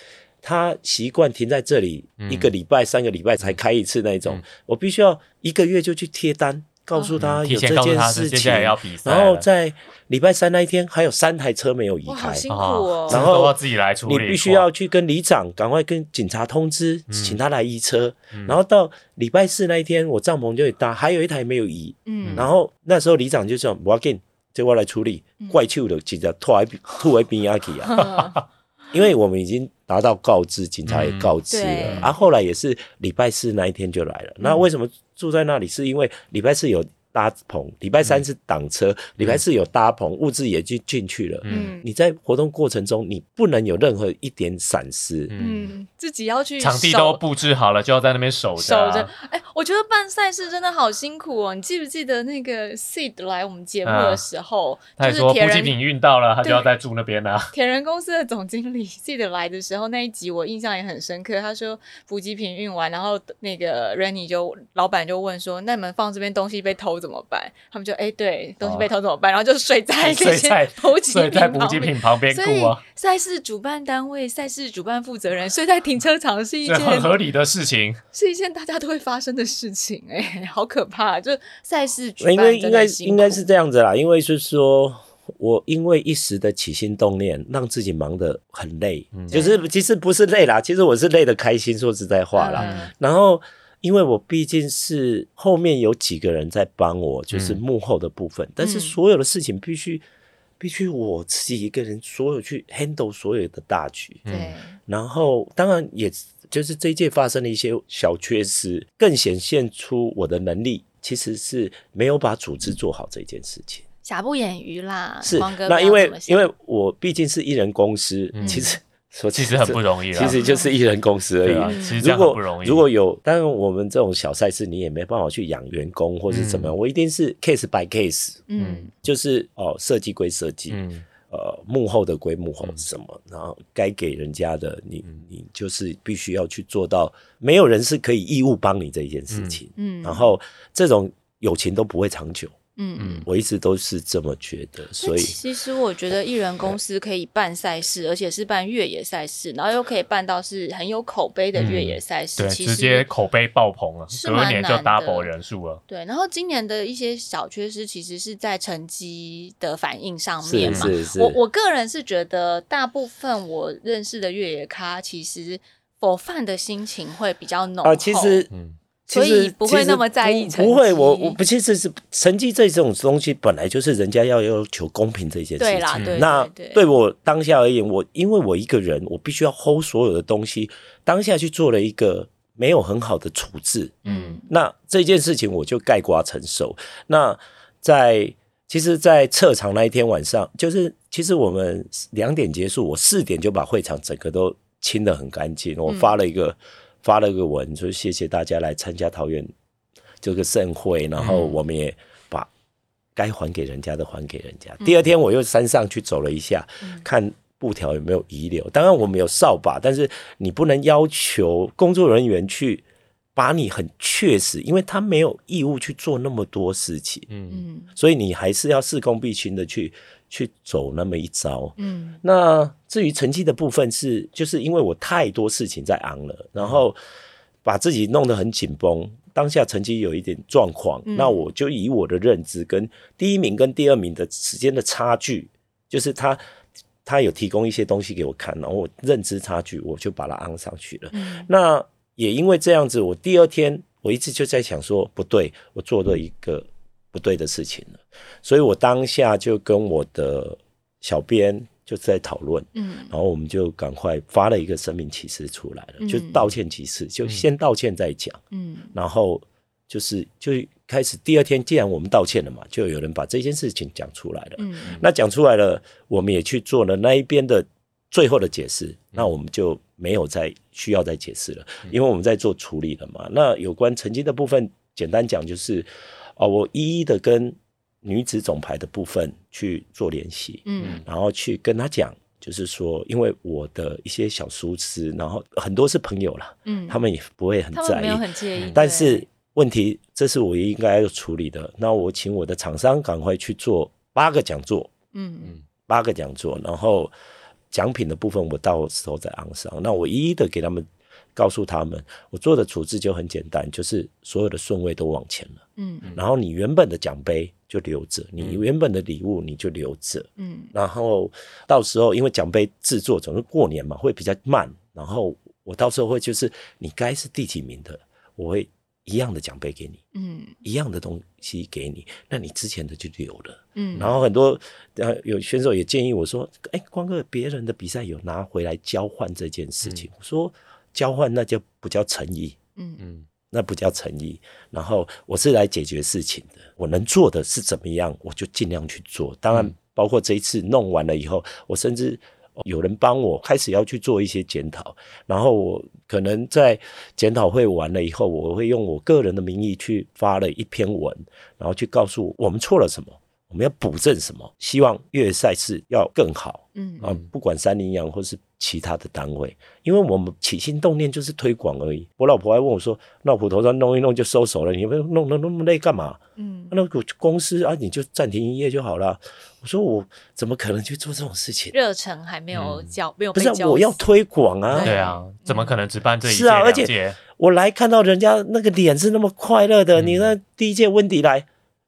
他习惯停在这里、嗯一个礼拜、三个礼拜才开一次那一种，嗯我必须要一个月就去贴单，告诉他有这件事情，是接下来要比赛了，然后在礼拜三那一天还有三台车没有移开。辛苦哦。然后都要自己来处理，你必须要去跟里长赶快跟警察通知，嗯请他来移车。然后到礼拜四那一天，我帐篷就有搭，还有一台没有移。嗯然后那时候里长就说：“我要给你这我来处理，怪臭的警察吐来吐来边下去啊。因为我们已经达到告知，警察也告知了，啊，后来也是礼拜四那一天就来了。那为什么住在那里？是因为礼拜四有搭棚，礼拜三是挡车，礼拜四有搭棚，物资也就进去了。嗯你在活动过程中，你不能有任何一点闪失。嗯，嗯，自己要去场地都布置好了，就要在那边守着啊。守着。哎、我觉得办赛事真的好辛苦哦。你记不记得那个 Seed 来我们节目的时候，他也就是铁人说补给品运到了，他就要在住那边啊。铁人公司的总经理 Seed 来的时候，那一集我印象也很深刻。他说补给品运完，然后那个 Renny 就老板就问说：“那你们放这边东西被偷怎么办？”他们就哎、对，东西被偷怎么办？然后就睡在那些 睡在 补给睡在品补给旁边品旁边所以赛事主办单位、赛事主办负责人睡在停车场是一这件很合理的事情。是一件大家都会发生的事情、哎，好可怕！就赛事举办因为应该应该是这样子啦，因为是说。我因为一时的起心动念，让自己忙得很累，嗯就是其实不是累啦，其实我是累得开心。说实在话啦，嗯然后因为我毕竟是后面有几个人在帮我，就是嗯。幕后的部分，但是所有的事情必须必须我自己一个人所有去 handle 所有的大局，对，然后当然也就是这一届发生了一些小缺失，更显现出我的能力其实是没有把组织做好这件事情。瑕不掩瑜啦。是那因为因为我毕竟是艺人公司，嗯。其实说其实很不容易啦其实就是艺人公司而已。其实这样如果很不容易。如果有，当然我们这种小赛事，你也没办法去养员工或是怎么样，嗯。我一定是 case by case，嗯。就是哦设计归设计，嗯呃幕后的归幕后嗯。什么，然后该给人家的，你你就是必须要去做到，没有人是可以义务帮你这一件事情，嗯，然后这种友情都不会长久，嗯嗯。我一直都是这么觉得，所以其实我觉得艺人公司可以办赛事，而且是办越野赛事，然后又可以办到是很有口碑的越野赛事。对，其实直接口碑爆棚了，是蛮隔年就难的 double 人数了。对，然后今年的一些小缺失，其实是在成绩的反应上面嘛。是是，我我个人是觉得，大部分我认识的越野咖，其实否饭的心情会比较浓厚。啊，其实嗯所以不会那么在意成绩不不会，我我不其实是成绩这种东西本来就是人家要要求公平这件事情。对啦，对那对对我当下而言，我因为我一个人，我必须要 hold 所有的东西，当下去做了一个没有很好的处置，嗯那这件事情我就盖瓜承受。那在其实，在撤场那一天晚上，就是其实我们两点结束，我四点就把会场整个都清的很干净。我发了一个、发了个文，说谢谢大家来参加桃园这个盛会，然后我们也把该还给人家的还给人家。第二天我又山上去走了一下，看布条有没有遗留。当然我们有扫把，但是你不能要求工作人员去把你很确实，因为他没有义务去做那么多事情，嗯。嗯所以你还是要事公必行的去去走那么一招。嗯那至于成绩的部分是，就是因为我太多事情在昂了，然后把自己弄得很紧绷，当下成绩有一点状况，嗯那我就以我的认知跟第一名跟第二名的时间的差距，就是他他有提供一些东西给我看，然后我认知差距，我就把它昂上去了。嗯那也因为这样子，我第二天我一直就在想说，不对，我做了一个不对的事情了，所以我当下就跟我的小编就在讨论，嗯。然后我们就赶快发了一个声明启事出来了，嗯。就道歉启事，就先道歉再讲，嗯。然后就是就开始第二天，既然我们道歉了嘛，就有人把这件事情讲出来了，嗯。那讲出来了，我们也去做了那一边的最后的解释，那我们就没有再需要再解释了，因为我们在做处理了嘛。那有关成绩的部分，简单讲就是，哦，我一一的跟女子总排的部分去做联系，嗯。然后去跟他讲，就是说，因为我的一些小疏失，然后很多是朋友啦，嗯，他们也不会很在意没有，很介意，但是问题，这是我应该要处理的。那我请我的厂商赶快去做八个讲座，嗯。嗯。八个讲座，然后奖品的部分我到时候再安上。那我一一的给他们告诉他们，我做的处置就很简单，就是所有的顺位都往前了，嗯。然后你原本的奖杯就留着，你原本的礼物你就留着，嗯。然后到时候因为奖杯制作总是过年嘛，会比较慢，然后我到时候会就是你该是第几名的，我会一样的奖杯给你，嗯。一样的东西给你，那你之前的就留了。嗯，然后很多呃有选手也建议我说，哎，光哥，别人的比赛有拿回来交换这件事情，我说交换那就不叫诚意，嗯嗯那不叫诚意。然后我是来解决事情的，我能做的是怎么样，我就尽量去做。当然，包括这一次弄完了以后，我甚至有人帮我开始要去做一些检讨，然后我可能在检讨会完了以后，我会用我个人的名义去发了一篇文，然后去告诉我们错了什么。我们要补正什么？希望越野赛事要更好嗯啊！不管三林羊或是其他的单位，因为我们起心动念就是推广而已。我老婆还问我说：“那普头上弄一弄就收手了，你们弄得那么累干嘛？嗯那个公司啊，你就暂停营业就好了。”我说：“我怎么可能去做这种事情？热忱还没有嗯教，没有不是啊、我要推广啊！对啊，怎么可能只办这一届是啊而且两届？我来看到人家那个脸是那么快乐的，嗯你那第一届温迪来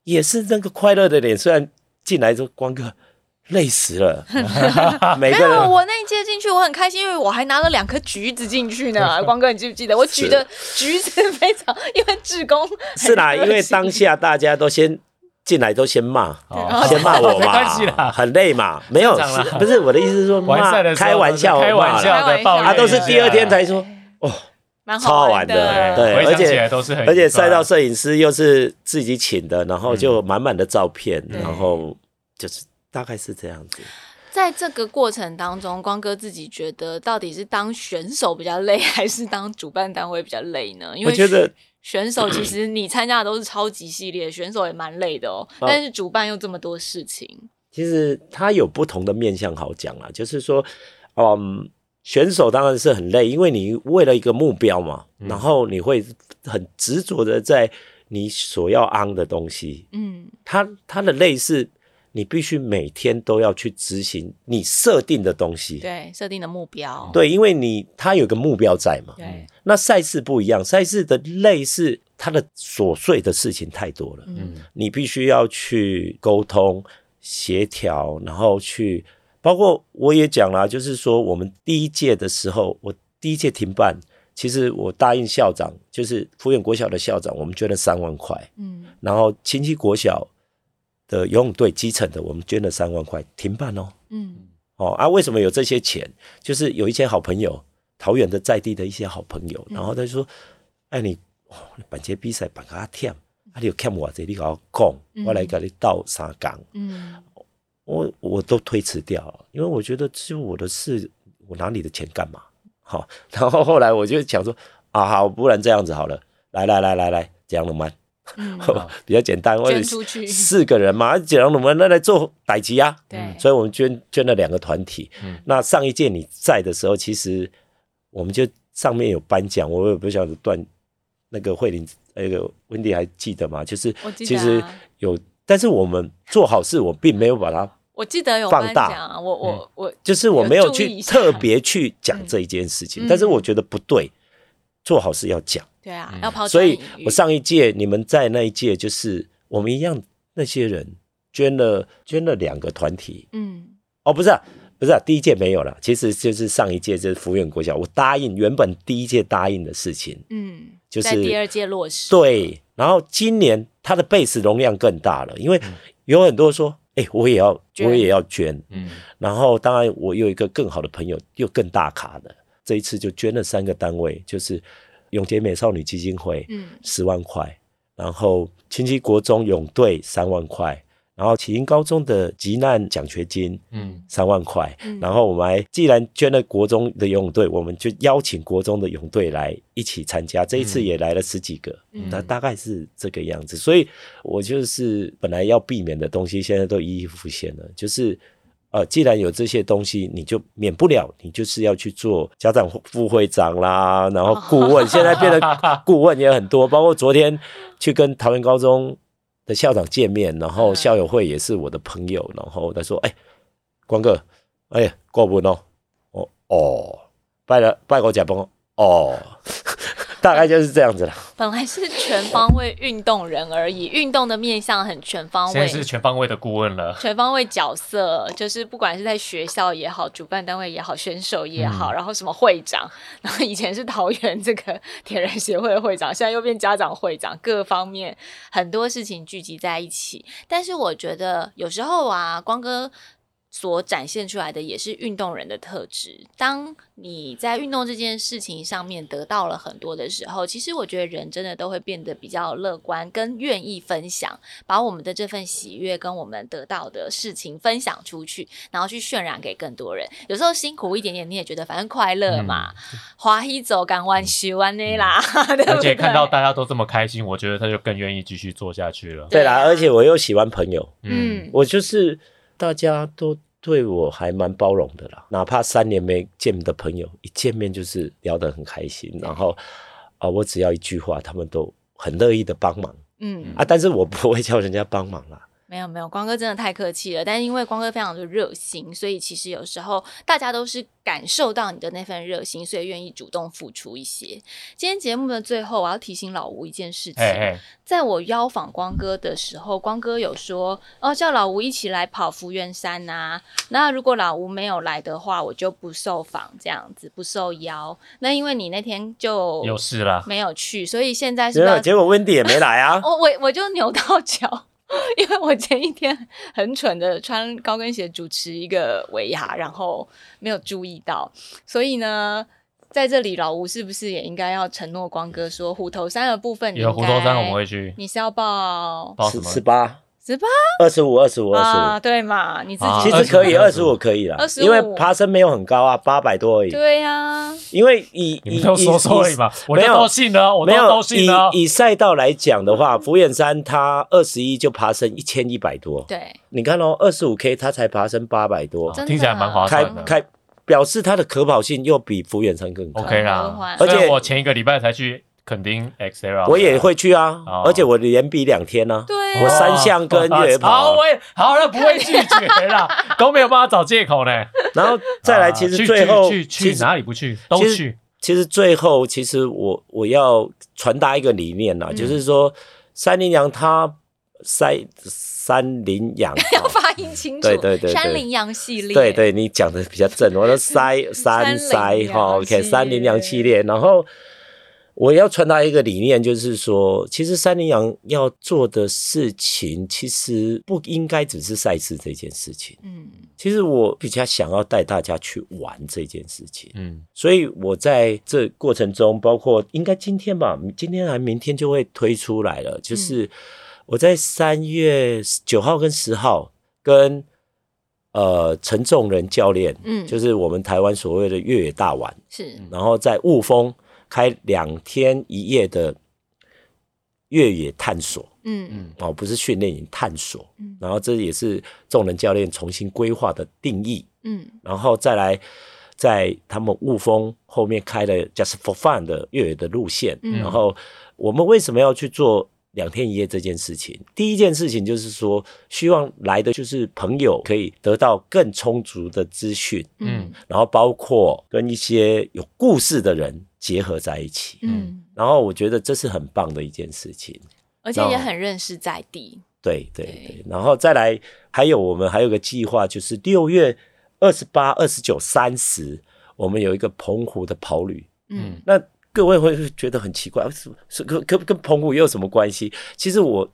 也是那个快乐的脸，虽然进来之后光哥累死了，每没有，我那一届进去我很开心，因为我还拿了两颗橘子进去呢。光哥，你记不记得？我举的橘子非常，因为志工。是啦，因为心当下大家都先进来都先骂。哦。先骂我 没嘛，很累嘛，没有，不是我的意思是说开玩笑，开玩笑骂啦。的抱怨啊，都是第二天才说，哦，蛮超好玩的，的对而且而且赛道摄影师又是自己请的，然后就满满的照片，对然后就是大概是这样子。在这个过程当中，光哥自己觉得到底是当选手比较累，还是当主办单位比较累呢？因为我觉得选手其实你参加的都是超级系列，选手也蛮累的哦。哦但是主办又这么多事情，其实他有不同的面向好讲啊，就是说，嗯，选手当然是很累，因为你为了一个目标嘛，然后你会很执着的在你所要安的东西，嗯。他他的累是，你必须每天都要去执行你设定的东西。对，设定的目标，对，因为你他有个目标在嘛。对，那赛事不一样，赛事的累是他的琐碎的事情太多了，嗯。你必须要去沟通、协调，然后去，包括我也讲啦，就是说我们第一届的时候，我第一届停办，其实我答应校长，就是福远国小的校长，我们捐了三万块，嗯然后亲戚国小的游泳队基层的，我们捐了三万块，停办哦。嗯哦啊，为什么有这些钱？就是有一些好朋友，桃园的在地的一些好朋友，然后他就说：“哎，你哦，你办这比赛办个忝，啊，你有欠我这，你跟我讲，我来给你倒三缸。嗯我我都推辞掉了，因为我觉得是我的事，我拿你的钱干嘛？好，然后后来我就想说：啊，好，不然这样子好了，来来来来来，这样了吗？嗯，比较简单，或者捐出去四个人嘛，这样我们那来做代级啊。对，所以我们捐捐了两个团体。嗯那上一届你在的时候，其实我们就上面有颁奖，我也不晓得段那个慧玲那个温迪还记得吗？就是我记得其实啊有，但是我们做好事，我并没有把它，我记得有放大。啊，我我我就是我没有去特别去讲这一件事情，嗯。但是我觉得不对，做好事要讲。对啊，嗯。要抛所以砖引玉。我上一届你们在那一届，就是我们一样那些人捐了捐了两个团体，嗯。哦，不是、啊，不是、啊，第一届没有了，其实就是上一届就是福远国小，我答应原本第一届答应的事情，嗯，就是第二届落实，对，然后今年它的 base 容量更大了，因为有很多说，哎、我也要，我也要捐，嗯。然后当然我有一个更好的朋友，又更大卡的，这一次就捐了三个单位，就是永杰美少女基金会，嗯。十万块，然后亲戚国中泳队三万块，然后启英高中的急难奖学金嗯三万块，嗯然后我们还既然捐了国中的游泳队，我们就邀请国中的泳队来一起参加，这一次也来了十几个，嗯那、大概是这个样子。所以我就是本来要避免的东西，现在都一一浮现了，就是。呃，既然有这些东西，你就免不了，你就是要去做家长副会长啦，然后顾问，现在变得顾问也很多，包括昨天去跟桃园高中的校长见面，然后嗯。校友会也是我的朋友，然后他说：“哎、光哥，哎、过不哦，哦哦，拜了拜过假崩哦，大概就是这样子了。本来是全方位运动人而已，运动的面向很全方位，现在是全方位的顾问了。全方位角色，就是不管是在学校也好，主办单位也好，选手也好，然后什么会长，然后以前是桃园这个铁人协会的会长，现在又变家长会长，各方面很多事情聚集在一起。但是我觉得有时候啊，光哥。所展现出来的也是运动人的特质。当你在运动这件事情上面得到了很多的时候，其实我觉得人真的都会变得比较乐观，跟愿意分享，把我们的这份喜悦跟我们得到的事情分享出去，然后去渲染给更多人。有时候辛苦一点点，你也觉得反正快乐嘛，滑一走，赶完喜欢那啦，而且看到大家都这么开心，我觉得他就更愿意继续做下去了。对啦，而且我又喜欢朋友，嗯，我就是大家都。对我还蛮包容的啦，哪怕三年没见的朋友，一见面就是聊得很开心，然后啊，我只要一句话，他们都很乐意的帮忙，嗯啊，但是我不会叫人家帮忙啦。没有没有，光哥真的太客气了。但是因为光哥非常的热心，所以其实有时候大家都是感受到你的那份热心，所以愿意主动付出一些。今天节目的最后，我要提醒老吴一件事情：在我邀访光哥的时候，光哥有说哦，叫老吴一起来跑福源山呐。那如果老吴没有来的话，我就不受访，这样子不受邀。那因为你那天就有事了，没有去，所以现在是结果温迪也没来啊。我我我就扭到 脚。因为我前一天很蠢的穿高跟鞋主持一个维亚，然后没有注意到，所以呢，在这里老吴是不是也应该要承诺光哥说虎头山的部分？有虎头山我们会去，你是要报报什么？十八。十八二十五二十五二十五对嘛？你自己其实可以二十五可以了，因为爬升没有很高啊，八百多而已。对呀，因为以以以说而已嘛，我都信了，我都信了。以赛道来讲的话，福远山它二十一就爬升一千一百多。对，你看哦，二十五 K 它才爬升八百多，听起来蛮划算的。开表示它的可跑性又比福远山更 OK 啦。而且我前一个礼拜才去。肯定 X L，我也会去啊，而且我连比两天呢。对，我三项跟越野跑。好，我也好了，不会拒绝了，都没有办法找借口呢。然后再来，其实最后去去哪里不去都去。其实最后，其实我我要传达一个理念呐，就是说山林羊它山山羚羊要发音清楚，对对对，山羚羊系列，对对，你讲的比较正，我说塞 山塞哈，OK，山羚羊系列，然后。我要传达一个理念，就是说，其实三羚羊要做的事情，其实不应该只是赛事这件事情。嗯，其实我比较想要带大家去玩这件事情。嗯，所以我在这过程中，包括应该今天吧，今天还明天就会推出来了。就是我在三月九号跟十号，跟呃陈仲仁教练，嗯，就是我们台湾所谓的越野大玩，是，然后在雾峰。开两天一夜的越野探索，嗯。嗯，哦，不是训练营，探索，嗯，然后这也是众人教练重新规划的定义，嗯，然后再来在他们雾峰后面开了 just for fun 的越野的路线，嗯。然后我们为什么要去做？两天一夜这件事情，第一件事情就是说，希望来的就是朋友可以得到更充足的资讯，嗯，然后包括跟一些有故事的人结合在一起，嗯，然后我觉得这是很棒的一件事情，而且也很认识在地，对对对，然后再来还有我们还有个计划，就是六月二十八、二十九、三十，我们有一个澎湖的跑旅，嗯，那。各位会觉得很奇怪，是是跟跟跟澎湖又有什么关系？其实我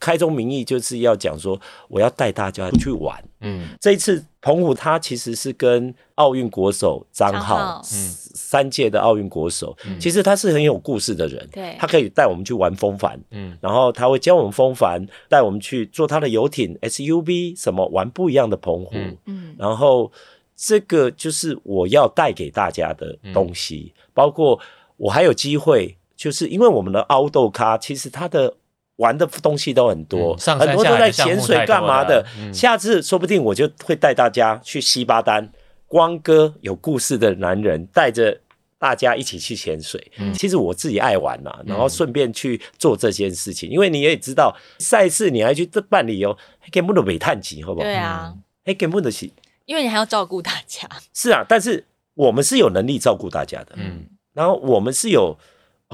开宗明义就是要讲说，我要带大家去玩。嗯，这一次澎湖它其实是跟奥运国手张浩，三届的奥运国手，其实他是很有故事的人。对，他可以带我们去玩风帆，嗯，然后他会教我们风帆，带我们去坐他的游艇 SUV，什么玩不一样的澎湖。嗯，然后这个就是我要带给大家的东西。包括我还有机会，就是因为我们的凹豆咖，其实它的玩的东西都很多，很多都在潜水干嘛的。下次说不定我就会带大家去西巴丹，光哥有故事的男人带着大家一起去潜水。其实我自己爱玩呐，然后顺便去做这件事情，因为你也知道赛事你还去办理哦，根本都没探级，好不好？对啊，还根本的是，因为你还要照顾大家。是啊，但是。我们是有能力照顾大家的，嗯，然后我们是有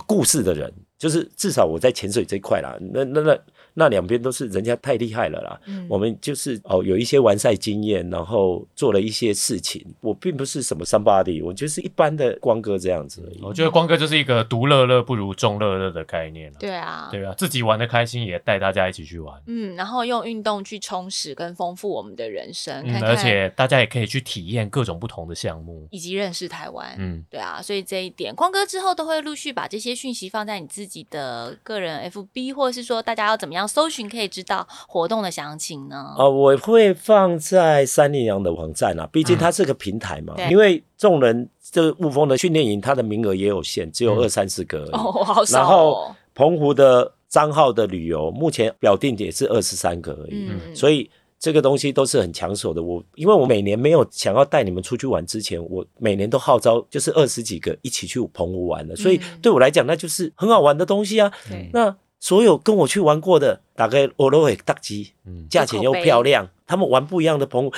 故事的人，就是至少我在潜水这一块啦，那那那那两边都是人家太厉害了啦。嗯我们就是哦有一些完赛经验，然后做了一些事情。我并不是什么 somebody，我就是一般的光哥这样子而已。我觉得光哥就是一个独乐乐不如众乐乐的概念了。对啊，对啊，自己玩的开心，也带大家一起去玩。嗯，然后用运动去充实跟丰富我们的人生，看嗯，看而且大家也可以去体验各种不同的项目。以及认识台湾。嗯，对啊，所以这一点，光哥之后都会陆续把这些讯息放在你自己的个人 FB，或者是说大家要怎么样搜寻可以知道活动的详情呢？哦，我会放在三林洋的网站啊，毕竟它是个平台嘛。对因为众人这个雾峰的训练营，它的名额也有限，只有嗯二三十个而已。哦，好少然后哦。澎湖的账号的旅游，目前表定也是二十三个而已，嗯，所以这个东西都是很抢手的。我因为我每年没有想要带你们出去玩之前，我每年都号召就是二十几个一起去澎湖玩的，所以嗯对我来讲，那就是很好玩的东西啊。对那所有跟我去玩过的，大概我都会大机，嗯价钱又漂亮，他们玩不一样的澎湖，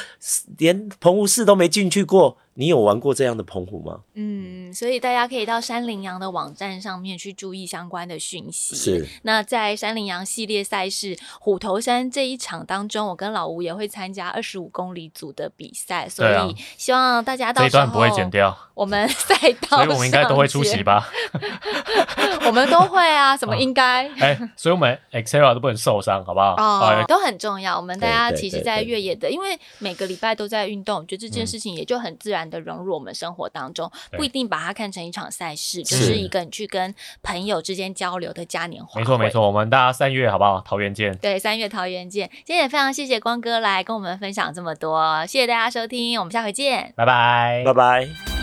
连棚户市都没进去过。你有玩过这样的澎湖吗？嗯，所以大家可以到山羚羊的网站上面去注意相关的讯息。是。那在山羚羊系列赛事虎头山这一场当中，我跟老吴也会参加二十五公里组的比赛，所以希望大家到时候这段不会剪掉，我们赛道，所以我们应该都会出席？吧？我们都会啊，什么应该？哎，所以我们 Excel 都不能受伤，好不好？哦哎，都很重要。我们大家其实，在越野的，因为每个礼拜都在运动，我觉得这件嗯事情也就很自然的融入我们生活当中，不一定把它看成一场赛事，就是是一个你去跟朋友之间交流的嘉年华。没错没。错，我们大家三月好不好？桃园见。对，三月桃园见。今天也非常谢谢光哥来跟我们分享这么多，谢谢大家收听，我们下回见。拜拜拜拜。